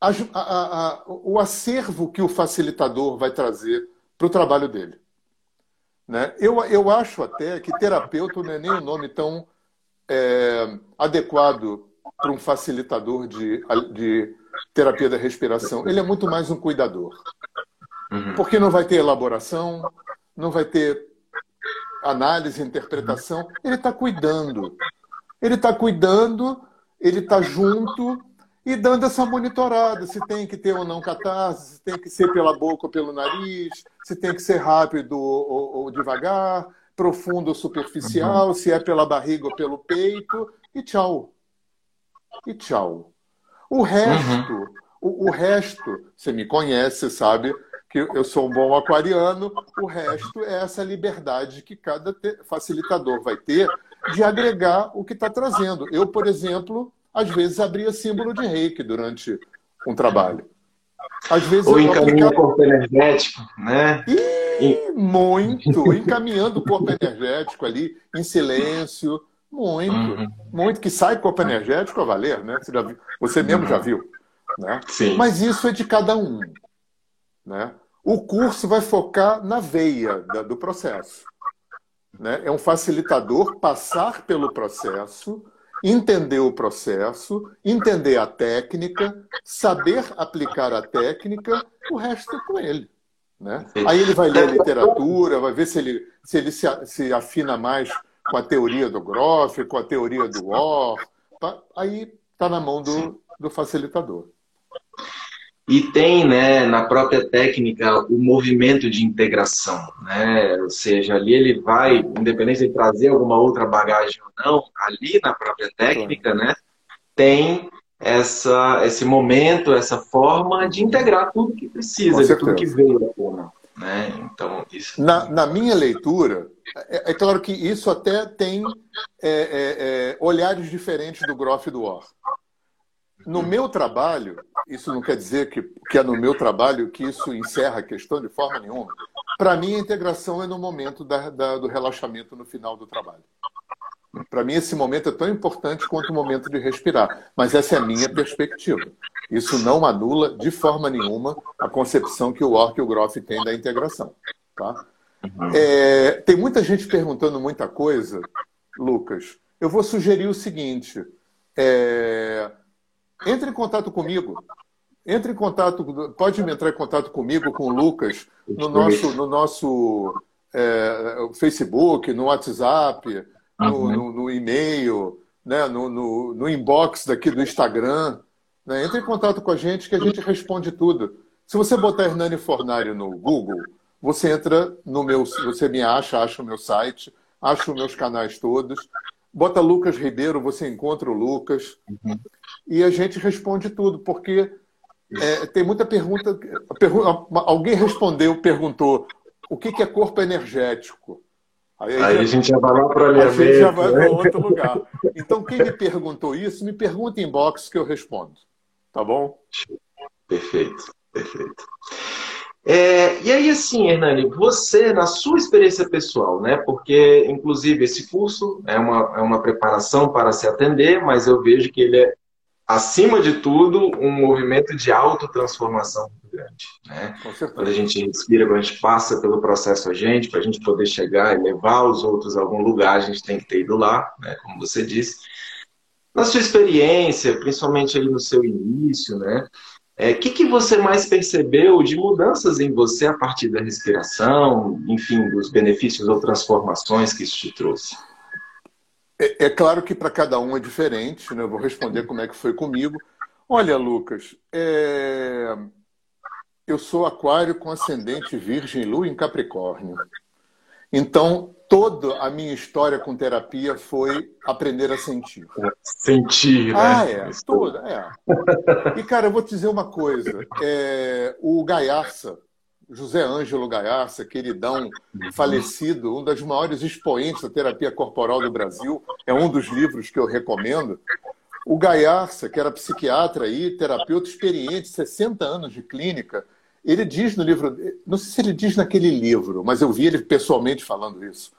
a, a, a, o acervo que o facilitador vai trazer para o trabalho dele. Né? Eu, eu acho até que terapeuta não é nem um nome tão é, adequado para um facilitador de, de terapia da respiração. Ele é muito mais um cuidador. Uhum. Porque não vai ter elaboração, não vai ter análise, interpretação. Ele está cuidando. Ele está cuidando, ele está junto e dando essa monitorada, se tem que ter ou não catarse, se tem que ser pela boca ou pelo nariz, se tem que ser rápido ou, ou devagar, profundo ou superficial, uhum. se é pela barriga ou pelo peito, e tchau. E tchau. O resto, uhum. o, o, resto, você me conhece, sabe que eu sou um bom aquariano, o resto é essa liberdade que cada facilitador vai ter de agregar o que está trazendo. Eu, por exemplo, às vezes abria símbolo de reiki durante um trabalho. Às vezes Ou encaminha o corpo energético, né? E muito, <laughs> encaminhando o corpo energético ali, em silêncio, muito, uhum. muito que sai corpo energético a valer, né? Você, viu, você mesmo já viu, né? Sim. Mas isso é de cada um, né? O curso vai focar na veia da, do processo, né? É um facilitador passar pelo processo, entender o processo, entender a técnica, saber aplicar a técnica, o resto é com ele. Né? Aí ele vai ler a literatura, vai ver se ele se, ele se, se afina mais com a teoria do Groff, com a teoria do Orr, tá? aí está na mão do, do facilitador. E tem, né, na própria técnica, o movimento de integração, né? Ou seja, ali ele vai, independente de trazer alguma outra bagagem ou não, ali na própria técnica, né, tem essa, esse momento, essa forma de integrar tudo que precisa, de tudo que veio à tona. Né? Então, isso... na, na minha leitura, é, é, claro que isso até tem é, é, é olhares diferentes do Groff e do Orr. No meu trabalho, isso não quer dizer que, que é no meu trabalho que isso encerra a questão de forma nenhuma. Para mim, a integração é no momento da, da, do relaxamento no final do trabalho. Para mim, esse momento é tão importante quanto o momento de respirar. Mas essa é a minha perspectiva. Isso não anula de forma nenhuma a concepção que o Orc e o Groff têm da integração. Tá? É, tem muita gente perguntando muita coisa, Lucas. Eu vou sugerir o seguinte: é, entre em contato comigo. Entre em contato, pode entrar em contato comigo, com o Lucas, no nosso, no nosso é, Facebook, no WhatsApp, no, no, no e-mail, né, no, no, no, inbox daqui do Instagram. Né? Entre em contato com a gente que a gente responde tudo. Se você botar Hernani Fornari no Google, você entra no meu. Você me acha, acha o meu site, acha os meus canais todos. Bota Lucas Ribeiro, você encontra o Lucas. Uhum. E a gente responde tudo, porque é, tem muita pergunta. Alguém respondeu, perguntou o que é corpo energético? Aí, aí a gente já vai lá para. A gente já vai para outro <laughs> lugar. Então, quem me perguntou isso, me pergunta em box que eu respondo. Tá bom? Perfeito, perfeito. É, e aí, assim, Hernani, você, na sua experiência pessoal, né? Porque, inclusive, esse curso é uma, é uma preparação para se atender, mas eu vejo que ele é acima de tudo, um movimento de autotransformação muito grande. Né? Quando a gente respira, quando a gente passa pelo processo a gente, para a gente poder chegar e levar os outros a algum lugar, a gente tem que ter ido lá, né? como você disse. Na sua experiência, principalmente ali no seu início, né? O é, que, que você mais percebeu de mudanças em você a partir da respiração, enfim, dos benefícios ou transformações que isso te trouxe? É, é claro que para cada um é diferente, né? Eu vou responder como é que foi comigo. Olha, Lucas, é... eu sou aquário com ascendente virgem, lua em Capricórnio. Então, toda a minha história com terapia foi aprender a sentir. Sentir, né? Ah, é. Toda, é. E, cara, eu vou te dizer uma coisa. É... O Gaiarsa, José Ângelo Gaiarsa, queridão, falecido, um dos maiores expoentes da terapia corporal do Brasil, é um dos livros que eu recomendo. O Gaiarsa, que era psiquiatra e terapeuta experiente, 60 anos de clínica, ele diz no livro, não sei se ele diz naquele livro, mas eu vi ele pessoalmente falando isso,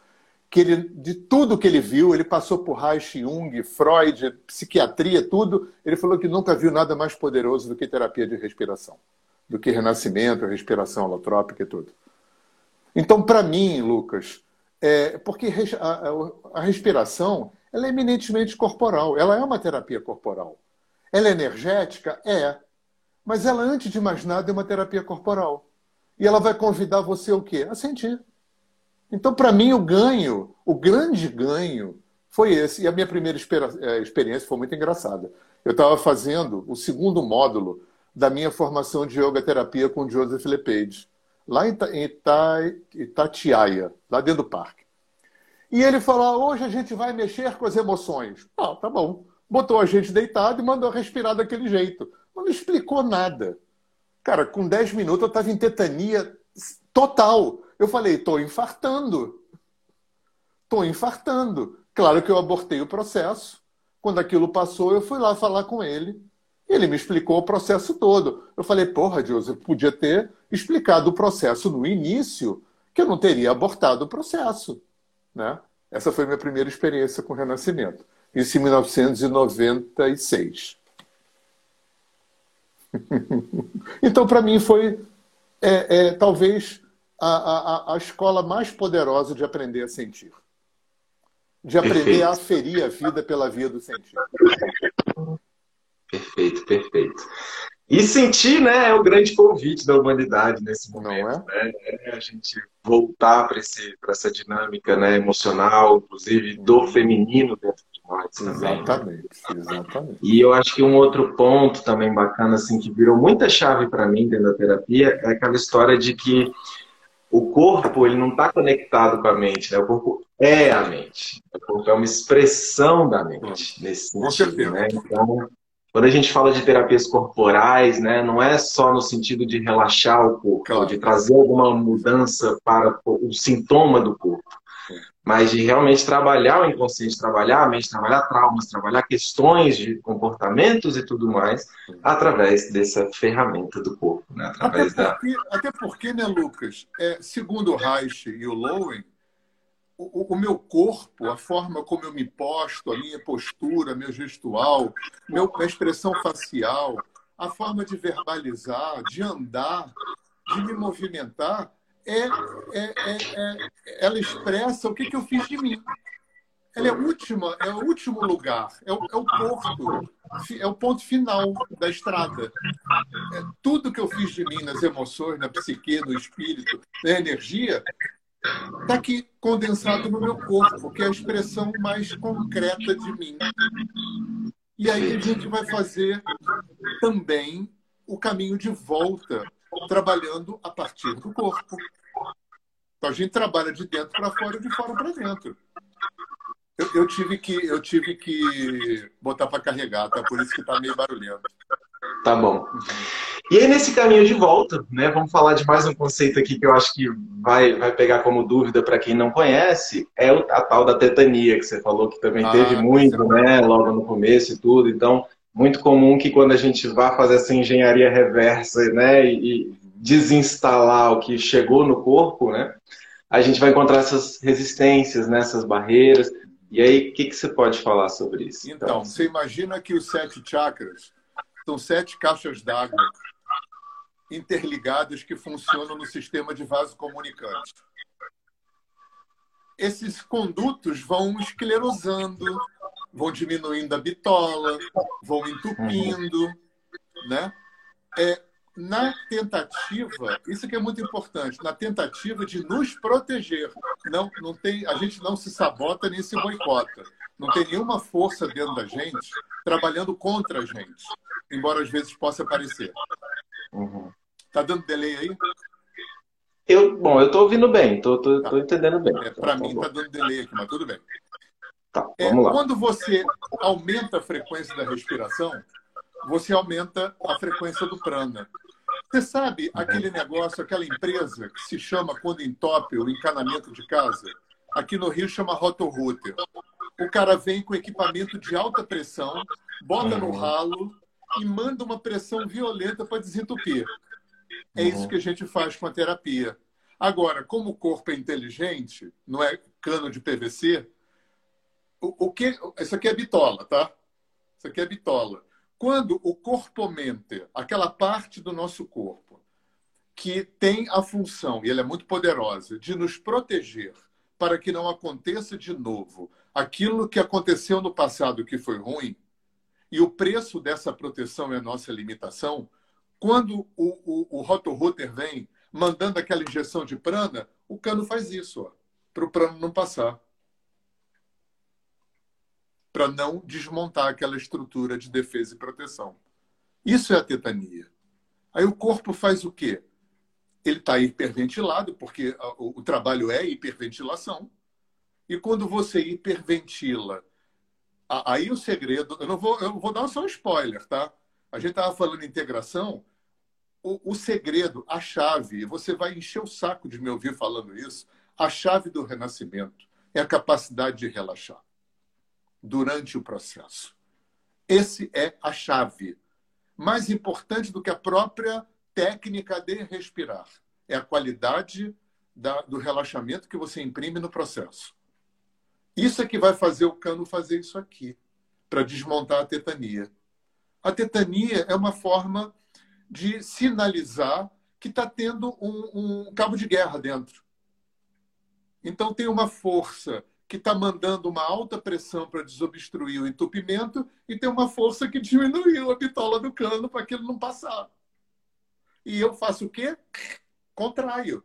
que ele, de tudo que ele viu, ele passou por Reich, Jung, Freud, psiquiatria, tudo, ele falou que nunca viu nada mais poderoso do que terapia de respiração do que renascimento, respiração holotrópica e tudo. Então, para mim, Lucas, é, porque a, a, respiração ela é eminentemente corporal, ela é uma terapia corporal. Ela é energética? É. Mas ela, antes de mais nada, é uma terapia corporal. E ela vai convidar você o quê? A sentir. Então, para mim, o ganho, o grande ganho, foi esse. E a minha primeira é, experiência foi muito engraçada. Eu estava fazendo o segundo módulo da minha formação de yoga terapia com Joseph LePage, lá em Itatiaia, lá dentro do parque. E ele falou: hoje a gente vai mexer com as emoções. Ah, tá bom. Botou a gente deitado e mandou respirar daquele jeito. Não explicou nada. Cara, com 10 minutos eu estava em tetania total. Eu falei: estou infartando. Estou infartando. Claro que eu abortei o processo. Quando aquilo passou, eu fui lá falar com ele. Ele me explicou o processo todo. Eu falei, porra, Deus, eu podia ter explicado o processo no início, que eu não teria abortado o processo. Né? Essa foi a minha primeira experiência com o Renascimento. Isso em 1996. <laughs> então, para mim, foi é, é, talvez a, a, a escola mais poderosa de aprender a sentir. De aprender Perfeito. a aferir a vida pela via do sentir. Perfeito, perfeito. E sentir, né, é o grande convite da humanidade nesse momento, é? né? É a gente voltar para essa dinâmica né, emocional, inclusive do feminino dentro de nós. Exatamente, também, exatamente. E eu acho que um outro ponto também bacana, assim, que virou muita chave para mim dentro da terapia, é aquela história de que o corpo ele não está conectado com a mente, né? O corpo é a mente. O corpo é uma expressão da mente nesse sentido, né? Então quando a gente fala de terapias corporais, né, não é só no sentido de relaxar o corpo, claro. de trazer alguma mudança para o sintoma do corpo, mas de realmente trabalhar o inconsciente, trabalhar a mente, trabalhar traumas, trabalhar questões de comportamentos e tudo mais, através dessa ferramenta do corpo. Né? Através até, porque, da... até porque, né, Lucas, é, segundo o Reich e o Lowen, o, o, meu corpo, a forma como eu me posto, a minha postura, meu gestual, meu, minha expressão facial, a forma de verbalizar, de andar, de me movimentar, é, é, é, é ela expressa o que, que eu fiz de mim. Ela é última, é o último lugar, é o, é o porto, é o ponto final da estrada. É tudo que eu fiz de mim nas emoções, na psique, no espírito, na energia, está aqui condensado no meu corpo, que é a expressão mais concreta de mim. E aí a gente vai fazer também o caminho de volta, trabalhando a partir do corpo. Então a gente trabalha de dentro para fora e de fora para dentro. Eu, eu, tive que, eu tive que botar para carregar, tá? Por isso que está meio barulhento. Tá bom. E aí, nesse caminho de volta, né, vamos falar de mais um conceito aqui que eu acho que vai, vai pegar como dúvida para quem não conhece, é a tal da tetania, que você falou que também ah, teve muito, né, logo no começo e tudo. Então, muito comum que quando a gente vá fazer essa engenharia reversa, né, e desinstalar o que chegou no corpo, né, a gente vai encontrar essas resistências, né, essas barreiras. E aí, o que, que você pode falar sobre isso? Então, então, você imagina que os sete chakras são sete caixas d'água interligadas que funcionam no sistema de vaso comunicante. Esses condutos vão esclerosando, vão diminuindo a bitola, vão entupindo, né? É, na tentativa, isso que é muito importante, na tentativa de nos proteger. Não, não tem, a gente não se sabota nem se boicota. Não tem nenhuma força dentro da gente trabalhando contra a gente, embora às vezes possa parecer. Uhum. Tá dando delay aí? Eu, bom, eu tô ouvindo bem, tô, tô, tá. tô entendendo bem. É, Para tá mim bom. tá dando delay aqui, mas tudo bem. Tá, é, vamos lá. Quando você aumenta a frequência da respiração, você aumenta a frequência do prana. Você sabe aquele negócio, aquela empresa que se chama, quando entope o encanamento de casa? Aqui no Rio chama Rotorrouter. O cara vem com equipamento de alta pressão, bota no uhum. ralo e manda uma pressão violenta para desentupir. É uhum. isso que a gente faz com a terapia. Agora, como o corpo é inteligente, não é cano de PVC, o, o que. Isso aqui é bitola, tá? Isso aqui é bitola. Quando o corpo-mente, aquela parte do nosso corpo, que tem a função, e ela é muito poderosa, de nos proteger para que não aconteça de novo aquilo que aconteceu no passado que foi ruim, e o preço dessa proteção é a nossa limitação, quando o, o, o rotorrouter vem mandando aquela injeção de prana, o cano faz isso, para o prano não passar. Para não desmontar aquela estrutura de defesa e proteção. Isso é a tetania. Aí o corpo faz o quê? Ele está hiperventilado, porque o, o trabalho é hiperventilação. E quando você hiperventila, aí o segredo. Eu não vou, eu vou dar só um spoiler, tá? A gente estava falando de integração. O, o segredo, a chave, você vai encher o saco de me ouvir falando isso. A chave do renascimento é a capacidade de relaxar durante o processo. Esse é a chave. Mais importante do que a própria técnica de respirar é a qualidade da, do relaxamento que você imprime no processo. Isso é que vai fazer o cano fazer isso aqui, para desmontar a tetania. A tetania é uma forma de sinalizar que está tendo um, um, cabo de guerra dentro. Então, tem uma força que está mandando uma alta pressão para desobstruir o entupimento e tem uma força que diminuiu a bitola do cano para aquilo não passar. E eu faço o quê? Contraio.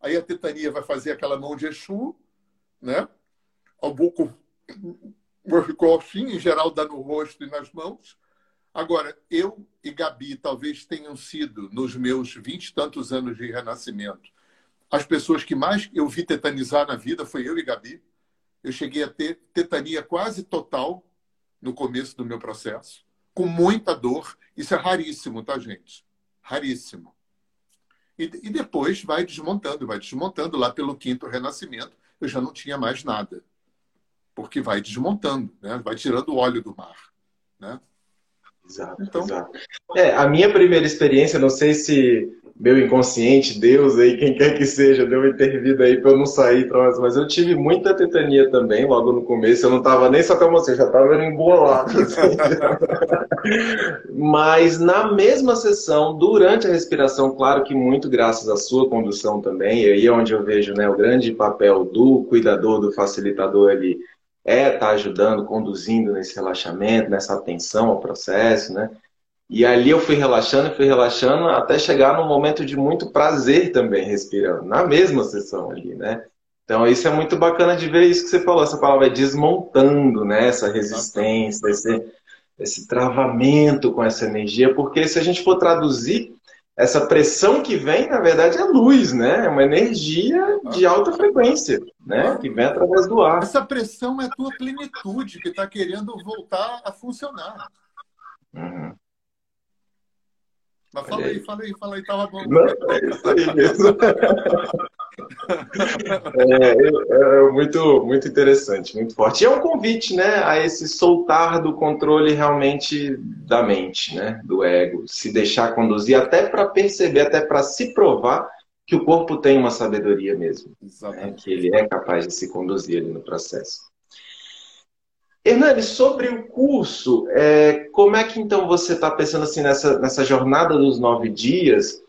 Aí a tetania vai fazer aquela mão de Exu, né? O buco ficou assim, em geral dá no rosto e nas mãos. Agora, eu e Gabi talvez tenham sido, nos meus vinte e tantos anos de renascimento, as pessoas que mais eu vi tetanizar na vida foi eu e Gabi. Eu cheguei a ter tetania quase total no começo do meu processo. com muita dor. Isso é raríssimo, tá, gente? Raríssimo. E, e depois vai desmontando, vai desmontando. Lá pelo quinto renascimento, eu já não tinha mais nada. Porque vai desmontando, né? vai tirando o óleo do mar. Né? Exato, então... exato. É, a minha primeira experiência, não sei se meu inconsciente, Deus aí, quem quer que seja, deu uma intervida aí para eu não sair mas eu tive muita tetania também logo no começo, eu não estava nem só como você, já estava embolado. Assim. <laughs> mas na mesma sessão, durante a respiração, claro que muito graças à sua condução também, e aí é onde eu vejo né, o grande papel do cuidador, do facilitador ali, é estar tá ajudando, conduzindo nesse relaxamento, nessa atenção ao processo, né? E ali eu fui relaxando, fui relaxando, até chegar num momento de muito prazer também respirando, na mesma sessão ali, né? Então isso é muito bacana de ver isso que você falou, essa palavra é desmontando, né? Essa resistência, esse, esse travamento com essa energia, porque se a gente for traduzir, essa pressão que vem, na verdade, é luz, né? É uma energia de alta frequência, né? Que vem através do ar. Essa pressão é a tua plenitude que está querendo voltar a funcionar. Uhum. Mas fala aí, fala aí, fala aí, tava bom. Não, é isso aí mesmo. <laughs> é, é, muito, muito interessante, muito forte. E é um convite, né, a esse soltar do controle realmente da mente, né, do ego, se deixar conduzir, até para perceber, até para se provar que o corpo tem uma sabedoria mesmo, né, que ele é capaz de se conduzir ali no processo. Hernani, sobre o curso, é, como é que então você está pensando assim nessa, nessa jornada dos nove dias?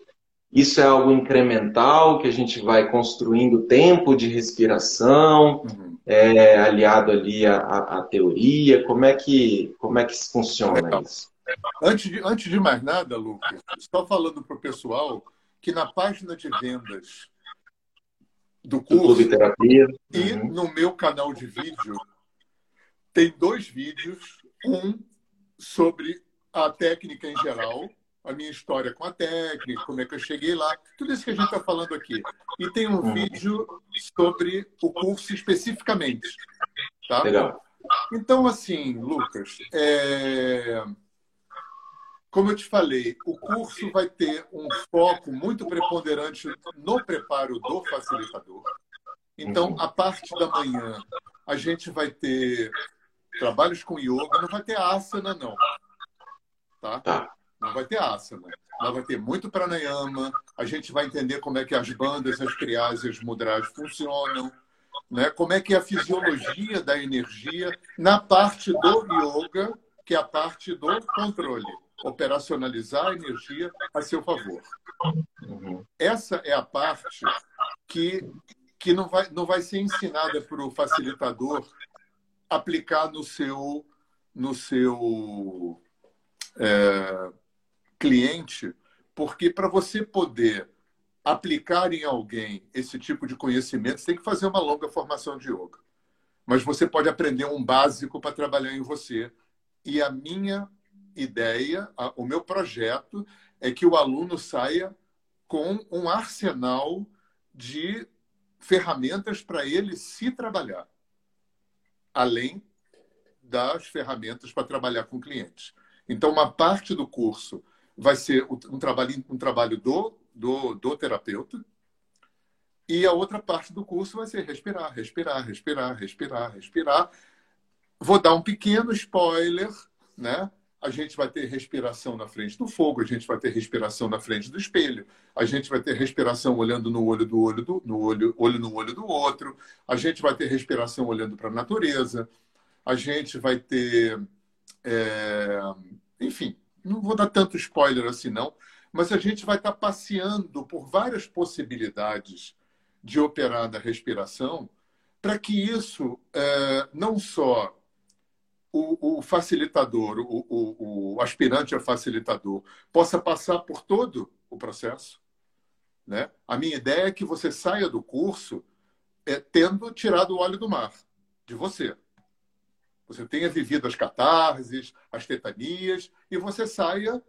Isso é algo incremental que a gente vai construindo tempo de respiração, uhum. é, aliado ali à, à, teoria. Como é que como é que funciona isso? Antes de, antes de mais nada, Lucas, estou falando para o pessoal que na página de vendas do curso do Terapia. e uhum. no meu canal de vídeo tem dois vídeos, um sobre a técnica em geral, a minha história com a técnica, como é que eu cheguei lá, tudo isso que a gente está falando aqui. E tem um vídeo sobre o curso especificamente. Tá? Legal. Então, assim, Lucas, é... como eu te falei, o curso vai ter um foco muito preponderante no preparo do facilitador. Então, a parte da manhã, a gente vai ter trabalhos com yoga, não vai ter asana, não. Tá? tá? Não vai ter asana. Mas vai ter muito pranayama. A gente vai entender como é que as bandas, as crias e as mudras funcionam. Né? Como é que é a fisiologia da energia na parte do yoga, que é a parte do controle. Operacionalizar a energia a seu favor. Uhum. Essa é a parte que, que não, vai, não vai ser ensinada para o facilitador aplicar no seu, no seu é, cliente, porque para você poder aplicar em alguém esse tipo de conhecimento, você tem que fazer uma longa formação de yoga. Mas você pode aprender um básico para trabalhar em você. E a minha ideia, o meu projeto, é que o aluno saia com um arsenal de ferramentas para ele se trabalhar além das ferramentas para trabalhar com clientes. Então, uma parte do curso vai ser um trabalho, um trabalho do, do, do terapeuta, e a outra parte do curso vai ser respirar, respirar, respirar, respirar, respirar. Vou dar um pequeno spoiler, né? A gente vai ter respiração na frente do fogo, a gente vai ter respiração na frente do espelho, a gente vai ter respiração olhando no olho do olho do no olho, olho no olho do outro, a gente vai ter respiração olhando para a natureza, a gente vai ter, é... enfim, não vou dar tanto spoiler assim não, mas a gente vai estar passeando por várias possibilidades de operar da respiração para que isso é, não só o, o facilitador, o, o, o, aspirante a facilitador, possa passar por todo o processo. Né? A minha ideia é que você saia do curso é, tendo tirado o óleo do mar de você. Você tenha vivido as catarses, as tetanias, e você saia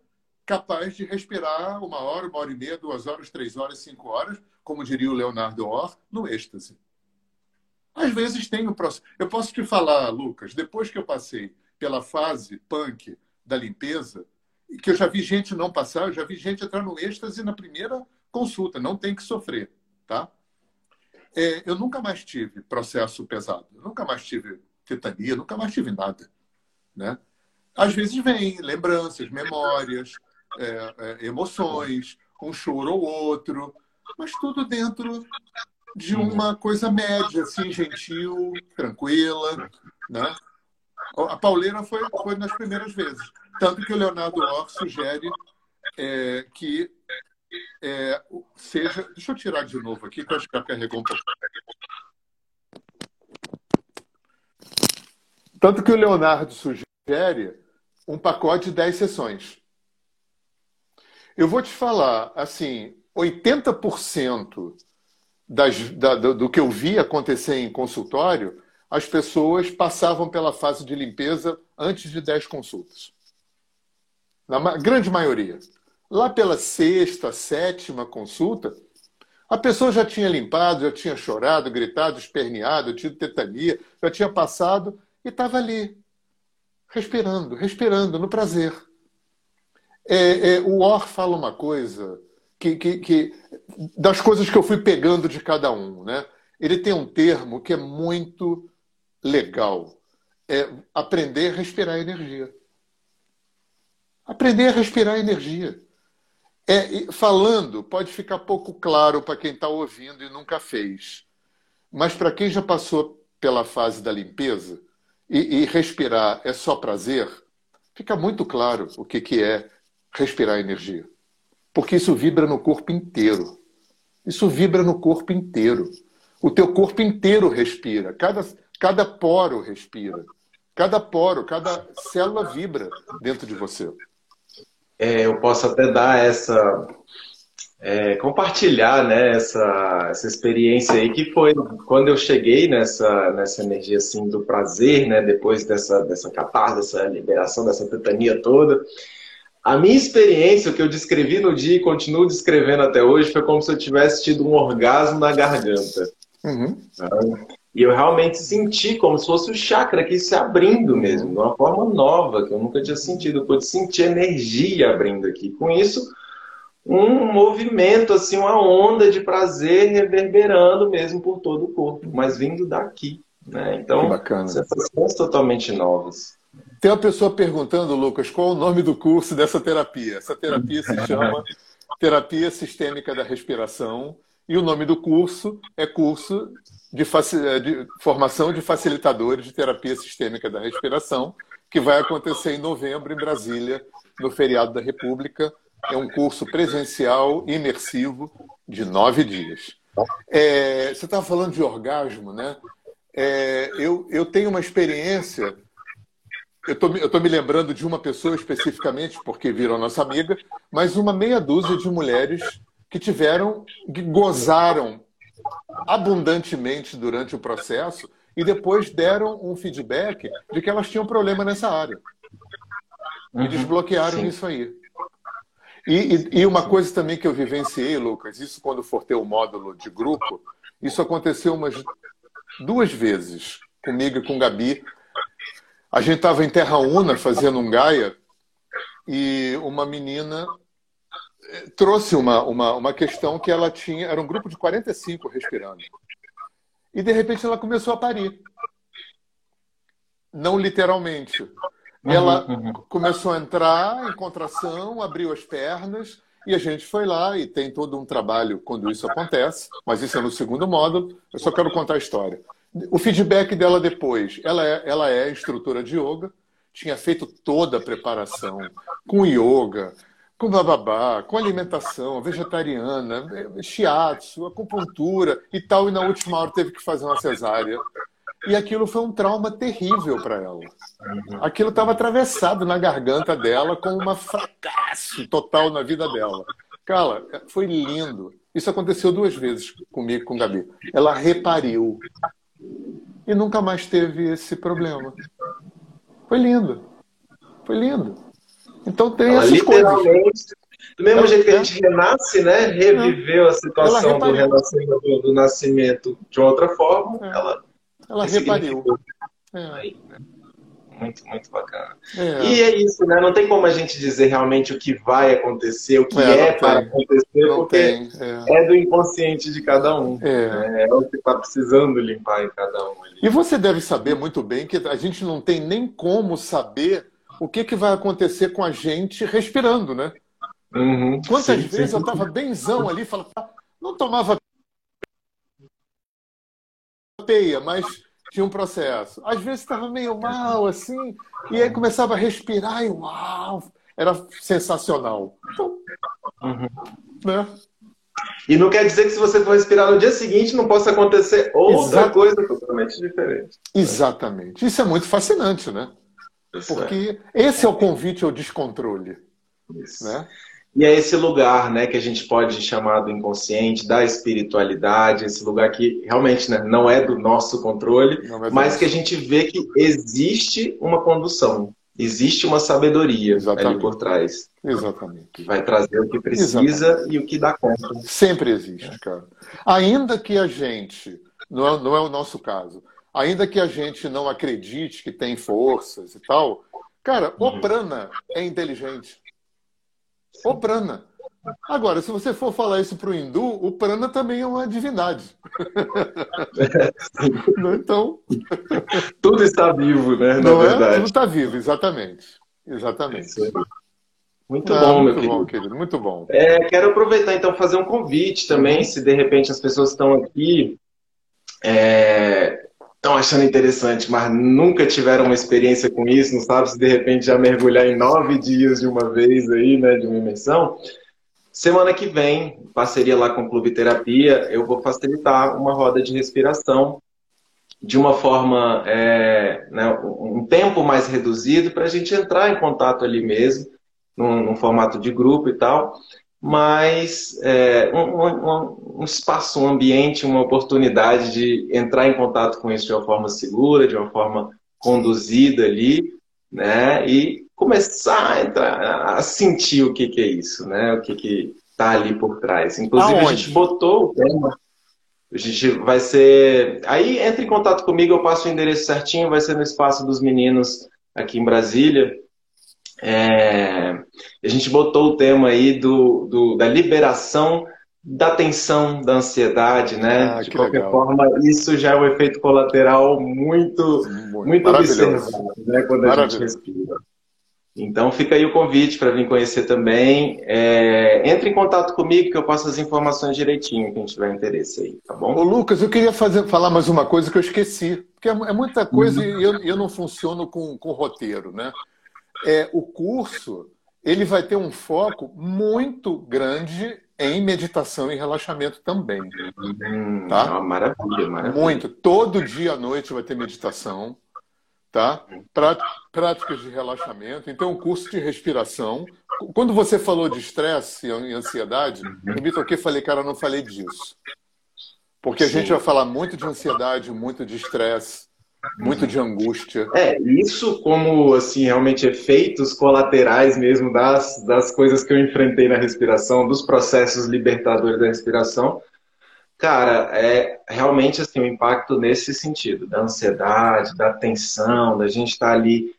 capaz de respirar uma hora, uma hora e meia, duas horas, três horas, cinco horas, como diria o Leonardo Orr, no êxtase. Às vezes tem um processo. Eu posso te falar, Lucas, depois que eu passei pela fase punk, da limpeza, que eu já vi gente não passar, eu já vi gente entrar no êxtase na primeira consulta, não tem que sofrer, tá? É, eu nunca mais tive processo pesado, nunca mais tive tetania, nunca mais tive nada, né? Às vezes vem lembranças, memórias, é, é, emoções, um choro ou outro, mas tudo dentro de uma coisa média, assim, gentil, tranquila, né? A pauleira foi, foi nas primeiras vezes. Tanto que o Leonardo Orr sugere é, que é, seja. Deixa eu tirar de novo aqui, que eu acho que carregou um pouco. Tanto que o Leonardo sugere um pacote de 10 sessões. Eu vou te falar, assim, 80% das, da, do, do que eu vi acontecer em consultório, as pessoas passavam pela fase de limpeza antes de 10 consultas. Na grande maioria. Lá pela sexta, sétima consulta, a pessoa já tinha limpado, já tinha chorado, gritado, esperneado, tido tetania, já tinha passado e estava ali, respirando, respirando, no prazer. É, é, o Or fala uma coisa que, que, que, das coisas que eu fui pegando de cada um, né? Ele tem um termo que é muito legal, é aprender a respirar energia. Aprender a respirar energia. É, falando, pode ficar pouco claro para quem está ouvindo e nunca fez. Mas para quem já passou pela fase da limpeza e, e, respirar é só prazer, fica muito claro o que, que é respirar energia. Porque isso vibra no corpo inteiro. Isso vibra no corpo inteiro. O teu corpo inteiro respira. Cada, cada poro respira. Cada poro, cada célula vibra dentro de você. É, eu posso até dar essa. É, compartilhar né, essa, essa experiência aí, que foi quando eu cheguei nessa, nessa energia assim, do prazer, né, depois dessa, dessa catarse, dessa liberação, dessa tetania toda. A minha experiência, o que eu descrevi no dia e continuo descrevendo até hoje, foi como se eu tivesse tido um orgasmo na garganta. Uhum. E eu realmente senti como se fosse o chakra aqui se abrindo mesmo, de uma forma nova, que eu nunca tinha sentido. Eu pude sentir energia abrindo aqui. Com isso, um movimento, assim, uma onda de prazer reverberando mesmo por todo o corpo, mas vindo daqui. Né? Então, sensações totalmente novas. Tem uma pessoa perguntando, Lucas, qual o nome do curso dessa terapia? Essa terapia se <laughs> chama Terapia Sistêmica da Respiração e o nome do curso é curso de, de, formação de facilitadores de terapia sistêmica da respiração, que vai acontecer em novembro em Brasília, no feriado da República. É um curso presencial imersivo de nove dias. É, você estava falando de orgasmo, né? É, eu, eu tenho uma experiência eu estou me lembrando de uma pessoa especificamente, porque virou nossa amiga, mas uma meia dúzia de mulheres que tiveram, que gozaram abundantemente durante o processo e depois deram um feedback de que elas tinham problema nessa área. E uhum, desbloquearam sim. isso aí. E, e, e, uma coisa também que eu vivenciei, Lucas, isso quando for ter o módulo de grupo, isso aconteceu umas duas vezes comigo e com Gabi a gente estava em Terra Una fazendo um Gaia e uma menina eh, trouxe uma, uma, uma questão que ela tinha, era um grupo de 45 respirando. E de repente ela começou a parir. Não literalmente. Uhum, ela uhum, começou a entrar em contração, abriu as pernas e a gente foi lá e tem todo um trabalho quando isso acontece, mas isso é no segundo módulo. Eu só quero contar a história. O feedback dela depois, ela é, ela é instrutora de yoga, tinha feito toda a preparação com yoga, com bababá, com alimentação vegetariana, shiatsu, acupuntura e tal, e na última hora teve que fazer uma cesárea. E aquilo foi um trauma terrível para ela. Aquilo estava atravessado na garganta dela com um fracasso total na vida dela. Cara, foi lindo. Isso aconteceu duas vezes comigo, com Gabi. Ela repariu e nunca mais teve esse problema. Foi lindo. Foi lindo. Então tem ela, essas coisas. Do mesmo ela, jeito que a gente renasce, né? Reviveu a situação do renascimento do nascimento de outra forma, é. ela. Ela repariu. É. muito, muito bacana. É. E é isso, né? Não tem como a gente dizer realmente o que vai acontecer, o que é, é para acontecer, não porque tem, é. é. do inconsciente de cada um. É, né? é o que está precisando limpar em cada um. Ali. E você deve saber muito bem que a gente não tem nem como saber o que, que vai acontecer com a gente respirando, né? Uhum, Quantas sim, vezes sim. eu estava benzão ali, falava, não tomava mas tinha um processo. Às vezes estava meio mal, assim, e aí começava a respirar e uau, era sensacional. Então, uhum. né? E não quer dizer que se você for respirar no dia seguinte não possa acontecer outra Exato. coisa totalmente diferente. Exatamente. Isso é muito fascinante, né? Isso Porque é. esse é o convite ao descontrole. Isso. Né? E é esse lugar né, que a gente pode chamar do inconsciente, da espiritualidade, esse lugar que realmente né, não é do nosso controle, é mas que a gente vê que existe uma condução, existe uma sabedoria Exatamente. ali por trás. Exatamente. Que vai trazer o que precisa Exatamente. e o que dá conta. Sempre existe, cara. Ainda que a gente, não é, não é o nosso caso, ainda que a gente não acredite que tem forças e tal, cara, o uhum. prana é inteligente. O prana. Agora, se você for falar isso para o hindu, o prana também é uma divindade. <laughs> então. Tudo está vivo, né? Não é? Tudo está vivo, exatamente. Exatamente. Muito ah, bom, muito meu querido. bom, querido. Muito bom. É, quero aproveitar então fazer um convite também, se de repente as pessoas estão aqui é, estão achando interessante, mas nunca tiveram uma experiência com isso, não sabe se de repente já mergulhar em nove dias de uma vez aí, né, de uma imersão. Semana que vem, parceria lá com o Clube Terapia, eu vou facilitar uma roda de respiração de uma forma, é, né, um tempo mais reduzido para a gente entrar em contato ali mesmo, num, num formato de grupo e tal mas é, um, um, um, espaço, um ambiente, uma oportunidade de entrar em contato com isso de uma forma segura, de uma forma conduzida ali, né? E começar a, entrar, a sentir o que, que é isso, né? O que que está ali por trás. Inclusive Aonde? a gente botou o tema. A gente vai ser. Aí entra em contato comigo, eu passo o endereço certinho, vai ser no espaço dos meninos aqui em Brasília. É, a gente botou o tema aí do, do, da liberação da tensão, da ansiedade, né? Ah, de qualquer legal. forma, isso já é um efeito colateral muito, muito, muito observado, né? Quando a gente respira. Então fica aí o convite para vir conhecer também. É, entre em contato comigo que eu passo as informações direitinho, quem tiver interesse aí, tá bom? Ô Lucas, eu queria fazer, falar mais uma coisa que eu esqueci. Porque é, é muita coisa e eu, eu não funciono com, com roteiro, né? É, o curso ele vai ter um foco muito grande em meditação e relaxamento também. Tá? maravilha, maravilha. Muito. Todo dia à noite vai ter meditação, tá? Práticas de relaxamento. Então, um curso de respiração. Quando você falou de estresse e ansiedade, eu me toquei e falei, cara, eu não falei disso. Porque a gente vai falar muito de ansiedade, muito de estresse, muito de angústia. É, isso como, assim, realmente efeitos colaterais mesmo das, das coisas que eu enfrentei na respiração, dos processos libertadores da respiração, cara, é realmente, assim, o um impacto nesse sentido, da ansiedade, da tensão, da gente estar tá ali...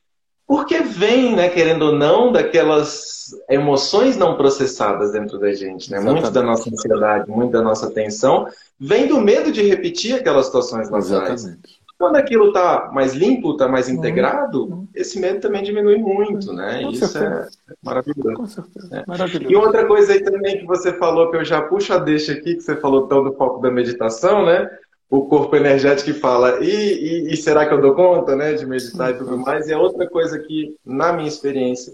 Porque vem, né, querendo ou não, daquelas emoções não processadas dentro da gente, né? Muito da nossa ansiedade, muito da nossa tensão, vem do medo de repetir aquelas situações lá Exatamente. Quando aquilo está mais limpo, está mais integrado, uhum. esse medo também diminui muito, né? Com Isso certeza. é maravilhoso. Com certeza. É. Maravilhoso. E outra coisa aí também que você falou, que eu já puxo a deixa aqui, que você falou tão do foco da meditação, né? O corpo energético que fala, e, e, e será que eu dou conta, né? De meditar e tudo mais. E é outra coisa que, na minha experiência,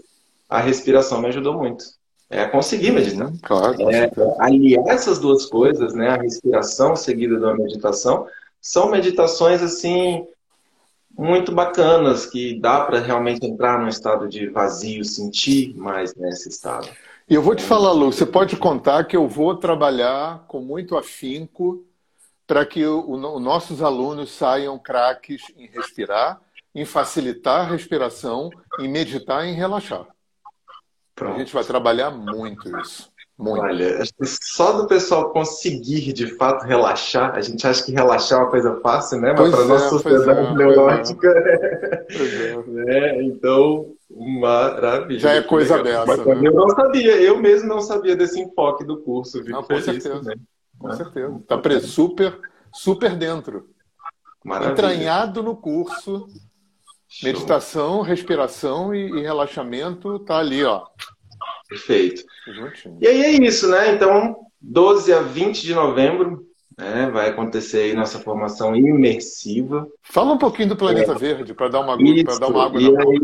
a respiração me ajudou muito. É conseguir meditar. Claro, é, aliar essas duas coisas, né? A respiração seguida da meditação são meditações assim muito bacanas que dá para realmente entrar num estado de vazio, sentir mais nesse estado. E eu vou te falar, Lu, você pode contar que eu vou trabalhar com muito afinco para que os nossos alunos saiam craques em respirar, em facilitar a respiração, em meditar e em relaxar. Pronto. A gente vai trabalhar muito isso. Muito. Olha, só do pessoal conseguir de fato relaxar, a gente acha que relaxar é uma coisa fácil, né? Mas para a nossa é, sociedade é, neurótica, é. <laughs> né? então, maravilha. Já é coisa legal. dessa. Né? Eu não sabia, eu mesmo não sabia desse enfoque do curso. Não, com certeza. Né? Com certeza. Está preso super, super dentro. Maravilha. Entranhado no curso. Show. Meditação, respiração e, e relaxamento tá ali, ó. Perfeito. E aí é isso, né? Então, 12 a 20 de novembro, né, vai acontecer aí nossa formação imersiva. Fala um pouquinho do Planeta é. Verde, para dar uma, isso, dar uma água e na aí,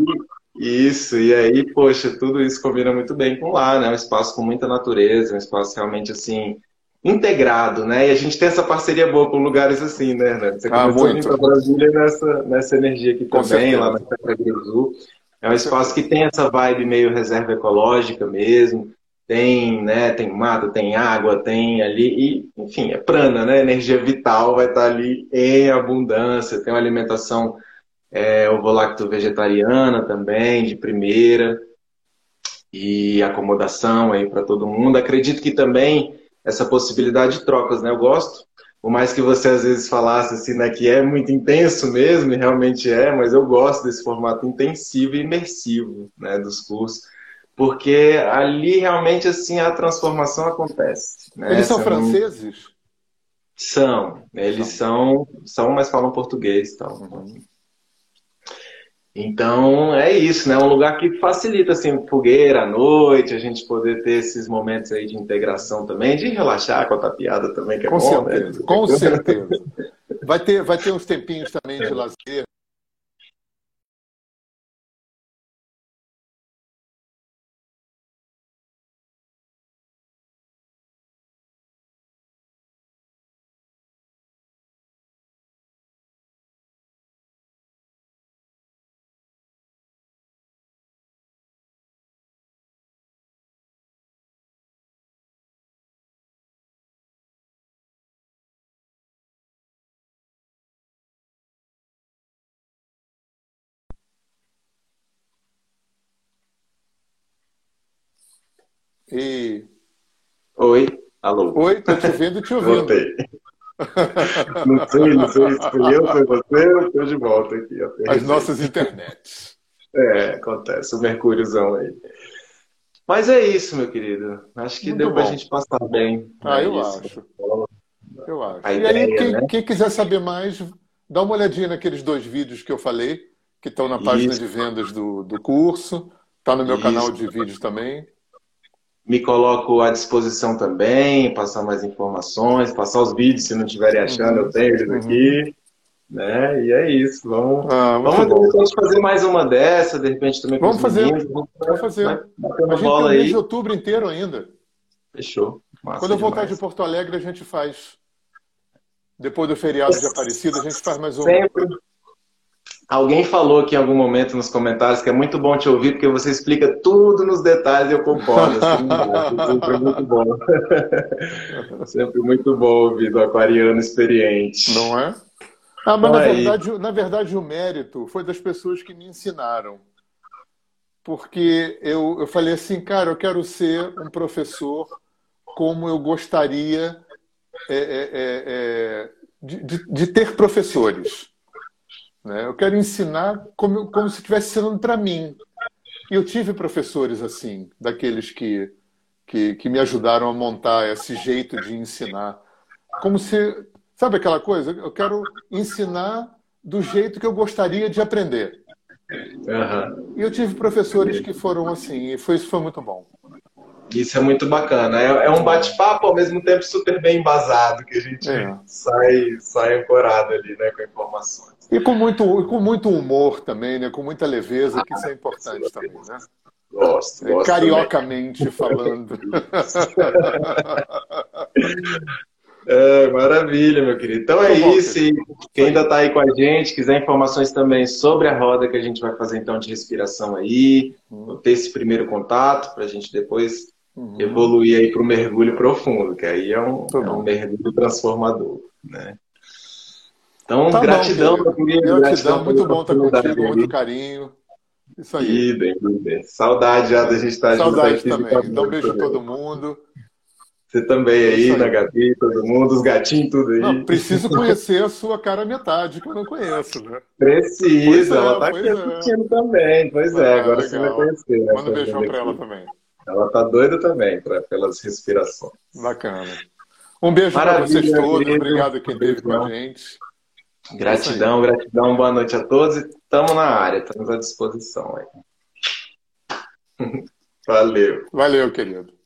Isso, e aí, poxa, tudo isso combina muito bem com lá, né? Um espaço com muita natureza, um espaço realmente assim, integrado, né? E a gente tem essa parceria boa com lugares assim, né, Você ah, começou muito. a vir para Brasília nessa, nessa energia aqui com também, certeza. lá na do É um espaço que tem essa vibe meio reserva ecológica mesmo. Tem, né, tem mato, tem água, tem ali, e, enfim, é prana, né? Energia vital vai estar ali em abundância. Tem uma alimentação é, ovolacto vegetariana também, de primeira, e acomodação aí para todo mundo. Acredito que também essa possibilidade de trocas, né? Eu gosto, por mais que você às vezes falasse assim, né, que é muito intenso mesmo, e realmente é, mas eu gosto desse formato intensivo e imersivo, né, dos cursos, porque ali realmente assim a transformação acontece. Né? Eles são franceses? São, eles são, são, mas falam português, tal. Uhum. Então é isso, né? Um lugar que facilita assim, fogueira à noite, a gente poder ter esses momentos aí de integração também, de relaxar com a tapiada também, que é com bom, né? certeza, né? Com certeza. Vai ter, vai ter uns tempinhos também de lazer, E... Oi, alô. Oi, tô te ouvindo e te ouvindo. Voltei. <laughs> não sei, não sei se foi eu, foi você, eu estou de volta aqui. As nossas internets. É, acontece, o Mercúriozão aí. Mas é isso, meu querido. Acho que Muito deu para a gente passar bem. Ah, eu isso. acho. Eu acho. A e ideia, aí, quem, né? quem, quiser saber mais, dá uma olhadinha naqueles dois vídeos que eu falei, que estão na página isso. de vendas do, do curso. Está no meu isso. canal de vídeos também me coloco à disposição também, passar mais informações, passar os vídeos, se não estiverem achando, eu tenho eles aqui. Uhum. Né? E é isso. Vamos, ah, vamos fazer mais uma dessa, de repente também vamos fazer. Meninos, vamos fazer. Vai, a gente bola tem o mês de outubro inteiro ainda. Fechou. Massa Quando eu voltar demais. de Porto Alegre, a gente faz. Depois do feriado de Aparecida, a gente faz mais um. Sempre, Alguém falou aqui em algum momento nos comentários que é muito bom te ouvir porque você explica tudo nos detalhes e eu concordo. Assim, é sempre muito bom. <laughs> sempre muito bom ouvir do aquariano experiente. Não é? Ah, mas na, verdade, na verdade o mérito foi das pessoas que me ensinaram. Porque eu, eu falei assim, cara, eu quero ser um professor como eu gostaria é, é de, de, de ter professores. Né? Eu quero ensinar como, como se estivesse ensinando para mim. E eu tive professores assim, daqueles que, que, que me ajudaram a montar esse jeito de ensinar. Como se. Sabe aquela coisa? Eu quero ensinar do jeito que eu gostaria de aprender. Uhum. E eu tive professores que foram assim, e foi, isso foi muito bom. Isso é muito bacana. É, é um bate-papo ao mesmo tempo super bem embasado, que a gente é. sai, sai ancorado ali, né, com informações. E com muito, com muito humor também, né? Com muita leveza, que isso é importante também, né? Gosto, é, gosto Cariocamente também. falando. <laughs> É, maravilha, meu querido. Então é bom, isso. E quem ainda está aí com a gente, quiser informações também sobre a roda que a gente vai fazer então de respiração aí, uhum. ter esse primeiro contato para a gente depois uhum. evoluir aí para o mergulho profundo, que aí é um, é um mergulho transformador, né? Então, tá gratidão, bom, querido. Gratidão, muito bom estar contigo, muito carinho. Isso aí. Saudade já da gente estar Saudade junto aqui. Saudade também. Então, um beijo a todo mundo. Você também aí, aí, na Gabi, todo mundo, os gatinhos, tudo aí. Não, preciso conhecer a sua cara metade, que eu não conheço, né? Precisa, ela é, tá aqui é. assistindo também. Pois é, ah, agora legal. você vai conhecer. Né, Manda um beijão pra ela também. Ela tá doida também pra, pelas respirações. Bacana. Um beijo para vocês todos. Obrigado a quem esteve com a gente. Gratidão, gratidão. Boa noite a todos. Estamos na área, estamos à disposição aí. <laughs> Valeu. Valeu, querido.